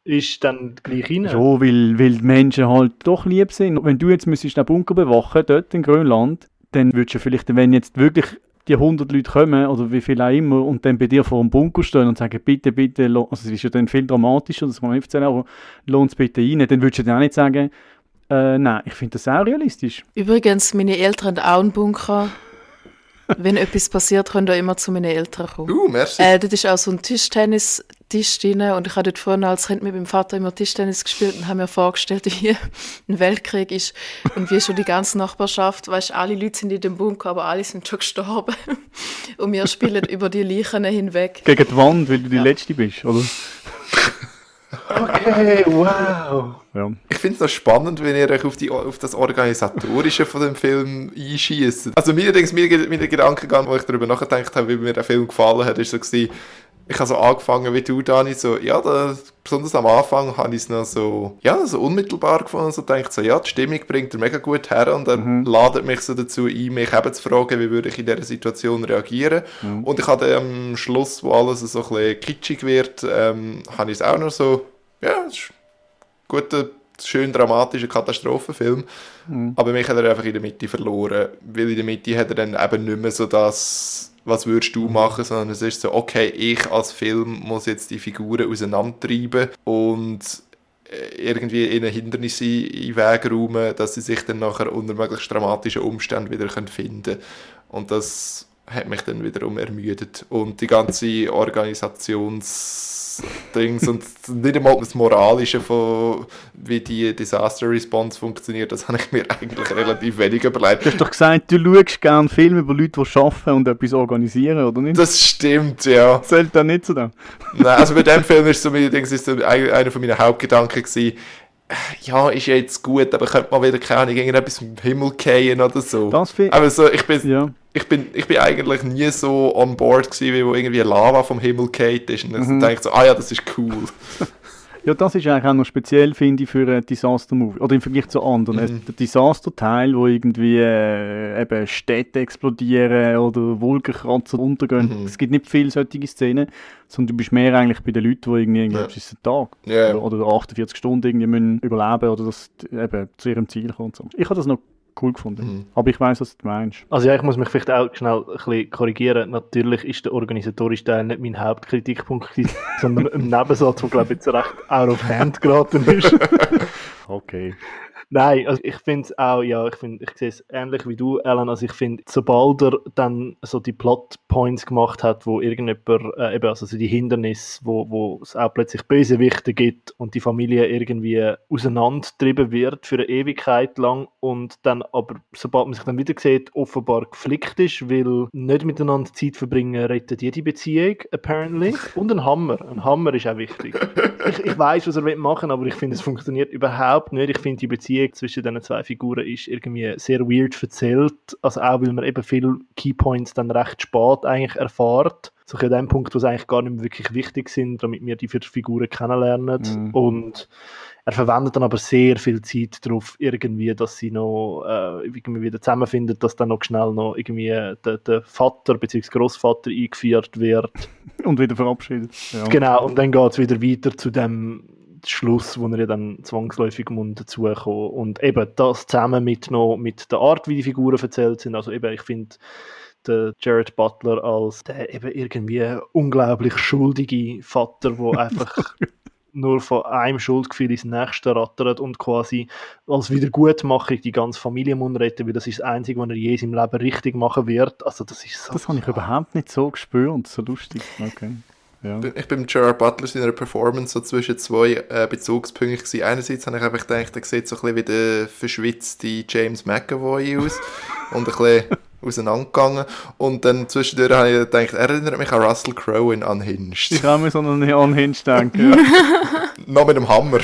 ist dann gleich rein? Ja, weil, weil die Menschen halt doch lieb sind. Wenn du jetzt müsstest den Bunker bewachen, dort in Grönland, dann würdest du vielleicht, wenn jetzt wirklich die 100 Leute kommen, oder wie viel auch immer, und dann bei dir vor dem Bunker stehen und sagen, bitte, bitte, also es ist ja dann viel dramatischer, das kann man nicht erzählen, aber lohnt es bitte rein, dann würdest du dann auch nicht sagen, äh, nein, ich finde das auch realistisch. Übrigens, meine Eltern haben auch einen Bunker. Wenn etwas passiert, könnt ihr immer zu meinen Eltern kommen. Uh, merci. Äh, dort ist auch so ein Tischtennis-Tisch drin und ich habe dort vorne als Kind mit meinem Vater immer Tischtennis gespielt und habe mir vorgestellt, wie ein Weltkrieg ist und wie schon die ganze Nachbarschaft, weißt, alle Leute sind in dem Bunker, aber alle sind schon gestorben und wir spielen über die Leichen hinweg. Gegen die Wand, weil du die Ja. Letzte bist, oder? Okay, wow. Ja. Ich finde es noch spannend, wenn ihr euch auf, die, auf das Organisatorische von dem Film einschießt. Also mir, denkst, mir, mir Gedankengang, wo ich darüber nachgedacht habe, wie mir der Film gefallen hat, ist so gewesen, ich habe so angefangen wie du, Dani, so, ja, da, besonders am Anfang habe ich es noch so, ja, so unmittelbar gefunden, so denkt so, ja, die Stimmung bringt er mega gut her und er ladet mich so dazu ein, mich eben zu fragen, wie würde ich in dieser Situation reagieren. Und ich hatte am Schluss, wo alles so ein bisschen kitschig wird, ähm, habe ich es auch noch so, ja, es ist guter, schön dramatischer Katastrophenfilm. Aber mich hat er einfach in der Mitte verloren. Weil in der Mitte hat er dann eben nicht mehr so das, was würdest du machen, sondern es ist so, okay, ich als Film muss jetzt die Figuren auseinandertreiben und äh, irgendwie ihnen Hindernisse in den Weg räumen, dass sie sich dann nachher unter möglichst dramatischen Umständen wieder finden können. Und das hat mich dann wiederum ermüdet. Und die ganze Organisationsdings und nicht einmal das Moralische von wie die Disaster Response funktioniert, das habe ich mir eigentlich relativ wenig überlegt. Du hast doch gesagt, du schaust gerne Filme über Leute, die arbeiten und etwas organisieren, oder nicht? Das stimmt, ja. zählt da nicht zu dem. Nein, also bei dem Film ist so, mein Dings, ist so ein- einer von meinen Hauptgedanken gewesen, ja, ist ja jetzt gut, aber könnte man wieder, keine Ahnung, irgendetwas vom Himmel fallen oder so. Das finde aber so, ich bin, ja. Ich bin, ich bin eigentlich nie so on board gewesen, wie wo irgendwie Lava vom Himmel gefallen ist. Und dann denke ich so, ah ja, das ist cool. Ja, das ist eigentlich auch noch speziell, finde ich, für einen Disaster-Movie. Oder im Vergleich zu anderen. Mhm. Der Disaster-Teil, wo irgendwie äh, eben Städte explodieren oder Wolkenkratzer untergehen. Mhm. Es gibt nicht viele solche Szenen, sondern du bist mehr eigentlich bei den Leuten, die irgendwie, irgendwie Ja. ist ein Tag Ja. oder, oder 48 Stunden irgendwie müssen überleben oder das eben zu ihrem Ziel kommen. So. Ich habe das noch cool gefunden. Mhm. Aber ich weiß, was du meinst. Also ja, ich muss mich vielleicht auch schnell ein bisschen korrigieren. Natürlich ist der organisatorische Teil nicht mein Hauptkritikpunkt, gewesen, sondern ein Nebensatz, der glaube ich jetzt recht out of hand geraten ist. Okay. Nein, also ich finde es auch, ja, ich ich sehe es ähnlich wie du, Alan. Also ich finde, sobald er dann so die Plotpoints gemacht hat, wo irgendjemand, äh, eben, also so die Hindernisse, wo, wo es auch plötzlich Bösewichte gibt und die Familie irgendwie auseinandertrieben wird für eine Ewigkeit lang und dann aber, sobald man sich dann wieder sieht, offenbar geflickt ist, weil nicht miteinander Zeit verbringen, rettet jede Beziehung, apparently. Und ein Hammer. Ein Hammer ist auch wichtig. Ich, ich weiß, was er will machen, aber ich finde, es funktioniert überhaupt nicht. Ich finde, die Beziehung zwischen diesen zwei Figuren ist irgendwie sehr weird erzählt. Also auch, weil man eben viele Keypoints dann recht spät eigentlich erfahrt. So an dem Punkt, wo es eigentlich gar nicht mehr wirklich wichtig sind, damit wir die vier Figuren kennenlernen. Mhm. Und er verwendet dann aber sehr viel Zeit darauf, irgendwie, dass sie noch äh, irgendwie wieder zusammenfinden, dass dann noch schnell noch irgendwie der, der Vater bzw. Großvater eingeführt wird. Und wieder verabschiedet. Ja. Genau, und dann geht es wieder weiter zu dem Schluss, wo er dann zwangsläufig muss dazukommen Und eben das zusammen mit, noch, mit der Art, wie die Figuren erzählt sind. Also eben, ich finde, der Jared Butler als der eben irgendwie unglaublich schuldige Vater, der einfach nur von einem Schuldgefühl ins nächste rattert und quasi als Wiedergutmachung die ganze Familie muss retten, weil das ist das Einzige, was er je seinem Leben richtig machen wird. Also das ist so... Das habe ich überhaupt nicht so gespürt, so lustig. Okay. Ja. Ich bin Gerard Butler in einer Performance so zwischen zwei äh, Bezugspunkten gewesen. Einerseits habe ich einfach gedacht, er sieht so ein bisschen wie der verschwitzte James McAvoy aus und ein bisschen auseinandergegangen. Und dann zwischendurch habe ich gedacht, er erinnert mich an Russell Crowe in Unhinged. Ich kann mir so an Unhinged denken. Ja. Noch mit dem Hammer.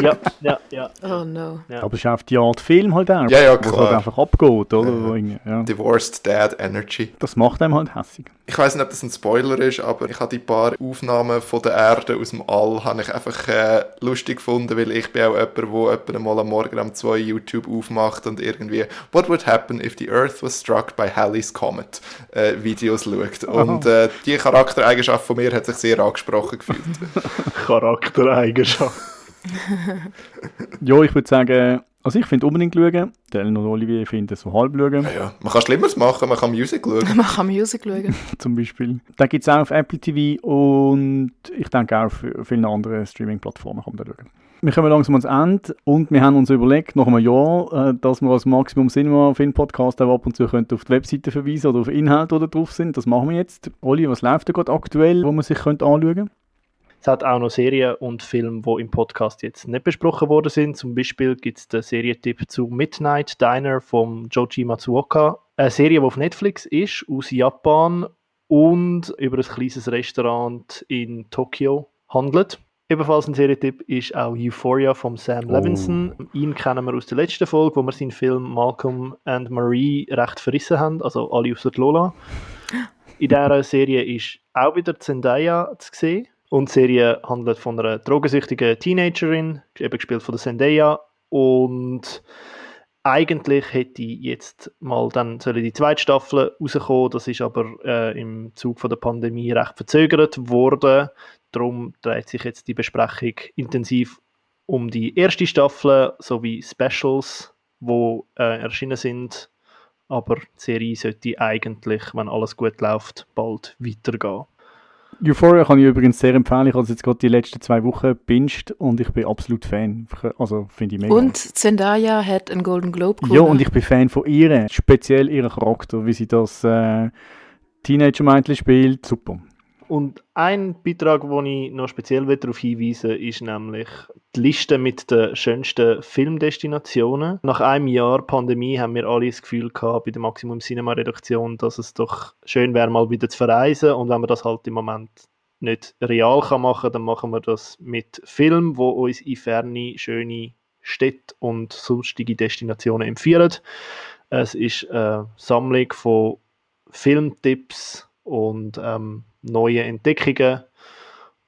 Ja, ja, ja. Oh no. Ja. Aber es ist auch die Art Film halt auch. Ja, ja, Wo es klar. halt einfach abgeht, oder? Wo irgendwie- Ja. Divorced Dad Energy. Das macht einem halt hässig. Ich weiß nicht, ob das ein Spoiler ist, aber ich habe die paar Aufnahmen von der Erde aus dem All habe ich einfach äh, lustig gefunden, weil ich bin auch jemand, der etwa mal am Morgen um zwei YouTube aufmacht und irgendwie What would happen if the Earth was struck by Halley's Comet äh, Videos schaut. Und äh, die Charaktereigenschaft von mir hat sich sehr angesprochen gefühlt. Charaktereigenschaft. Ja, ich würde sagen, also ich finde unbedingt schauen. Der Ellen und Olivier finden so halb schauen, ja, man kann Schlimmeres machen, man kann Musik schauen. Man kann Musik schauen. zum Beispiel. Da gibt es auch auf Apple TV und ich denke auch auf vielen anderen Streaming-Plattformen kann man da schauen. Wir kommen langsam ans Ende und wir haben uns überlegt, nach einem Jahr, äh, dass wir als Maximum Cinema Film Podcast auch ab und zu könnte auf die Webseite verweisen oder auf Inhalte, die drauf sind. Das machen wir jetzt. Oli, was läuft da gerade aktuell, wo man sich könnte anschauen könnte? Es hat auch noch Serien und Filme, die im Podcast jetzt nicht besprochen worden sind. Zum Beispiel gibt es den Serientipp zu Midnight Diner von Joji Matsuoka. Eine Serie, die auf Netflix ist, aus Japan und über ein kleines Restaurant in Tokio handelt. Ebenfalls ein Serientipp ist auch Euphoria von Sam Oh. Levinson. Ihn kennen wir aus der letzten Folge, wo wir seinen Film Malcolm and Marie recht verrissen haben, also alle außer Lola. In dieser Serie ist auch wieder Zendaya zu sehen. Und die Serie handelt von einer drogensüchtigen Teenagerin, eben gespielt von der Zendaya. Und eigentlich hätte jetzt mal dann die zweite Staffel rauskommen. Das ist aber äh, im Zug von der Pandemie recht verzögert worden. Darum dreht sich jetzt die Besprechung intensiv um die erste Staffel sowie Specials, wo äh, erschienen sind. Aber die Serie sollte eigentlich, wenn alles gut läuft, bald weitergehen. Euphoria kann ich übrigens sehr empfehlen. Ich habe es jetzt gerade die letzten zwei Wochen binged und ich bin absolut Fan. Also finde ich mega. Und Zendaya hat einen Golden Globe gewonnen. Ja, und ich bin Fan von ihr, speziell ihren Charakter, wie sie das äh, Teenager-Mädchen spielt. Super. Und ein Beitrag, wo ich noch speziell darauf hinweisen will, ist nämlich die Liste mit den schönsten Filmdestinationen. Nach einem Jahr Pandemie haben wir alle das Gefühl gehabt, bei der Maximum Cinema Redaktion, dass es doch schön wäre, mal wieder zu verreisen. Und wenn man das halt im Moment nicht real kann machen, dann machen wir das mit Film, wo uns in ferne, schöne Städte und sonstige Destinationen empfehlen. Es ist eine Sammlung von Filmtipps und ähm, neue Entdeckungen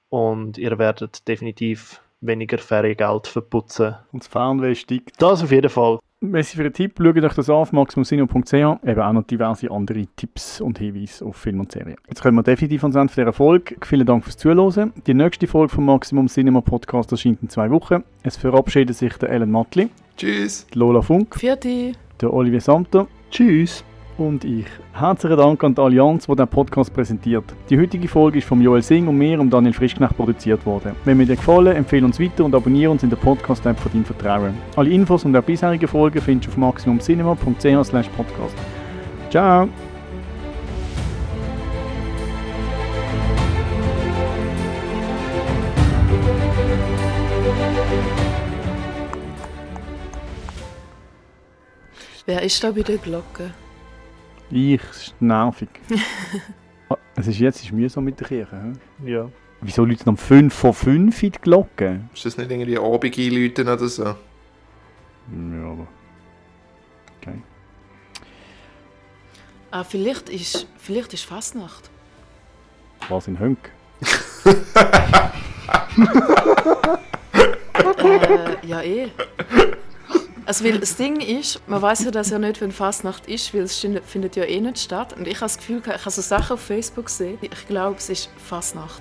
und ihr werdet definitiv weniger Feriengeld verputzen. Und das Fernweh steigt. Das auf jeden Fall. Merci für den Tipp. Schaut euch das an auf maximumsino.ch. Eben auch noch diverse andere Tipps und Hinweise auf Film und Serien. Jetzt kommen wir definitiv ans Ende dieser Folge. Vielen Dank fürs Zuhören. Die nächste Folge vom Maximum Cinema Podcast erscheint in zwei Wochen. Es verabschiedet sich der Ellen Matli, Tschüss! die Lola Funk, Vierte. der Olivier Samter Tschüss. Und ich. Herzlichen Dank an die Allianz, die den Podcast präsentiert. Die heutige Folge ist von Joel Singh und mir und Daniel Frischknecht produziert worden. Wenn mir dir gefallen, empfehle uns weiter und abonniere uns in der Podcast-App von deinem Vertrauen. Alle Infos und auch bisherige Folgen findest du auf maximumcinema.ch podcast. Ciao! Wer ist da bei der Glocke? Ich, es ist nervig. Ah, es ist jetzt es ist mühsam mit der Kirche. He? Ja. Wieso läuten um 5 vor 5 in die Glocke? Ist das nicht irgendwie Abend einläuten oder so? Ja, aber... Okay. Ah, vielleicht ist, vielleicht ist Fastnacht. Was in Hönk? äh, ja, eh. Also, weil das Ding ist, man weiß ja, dass ja nicht, wenn Fastnacht ist, weil es findet- findet ja eh nicht statt. Und ich habe das Gefühl, gehabt, ich habe so Sachen auf Facebook gesehen. Ich glaube, es ist Fastnacht.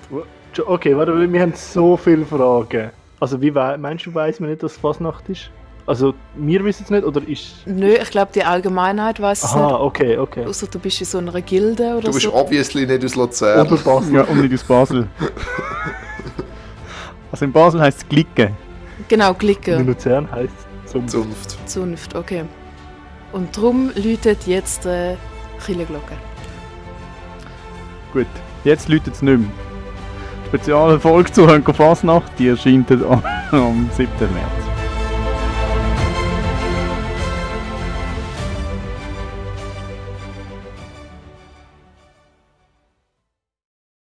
Okay, warte, wir haben so viele Fragen. Also, wie meinst du, weiß man nicht, dass es Fasnacht ist? Also, wir wissen es nicht, oder ist. Nö, ich glaube, die Allgemeinheit weiß es Aha, nicht. okay, okay. Außer du bist in so einer Gilde oder Du bist so. obviously nicht aus Luzern. Oder Basel. Ja, und nicht aus Basel. Also in Basel heisst es Glicke. Genau, In Glicke. Luzern heisst es Zunft. Zunft, okay. Und darum läutet jetzt äh, Kirchenglocke. Gut, jetzt läutet es nicht mehr. Speziale Folge zu Hönko Fasnacht, die erscheint am 7. März.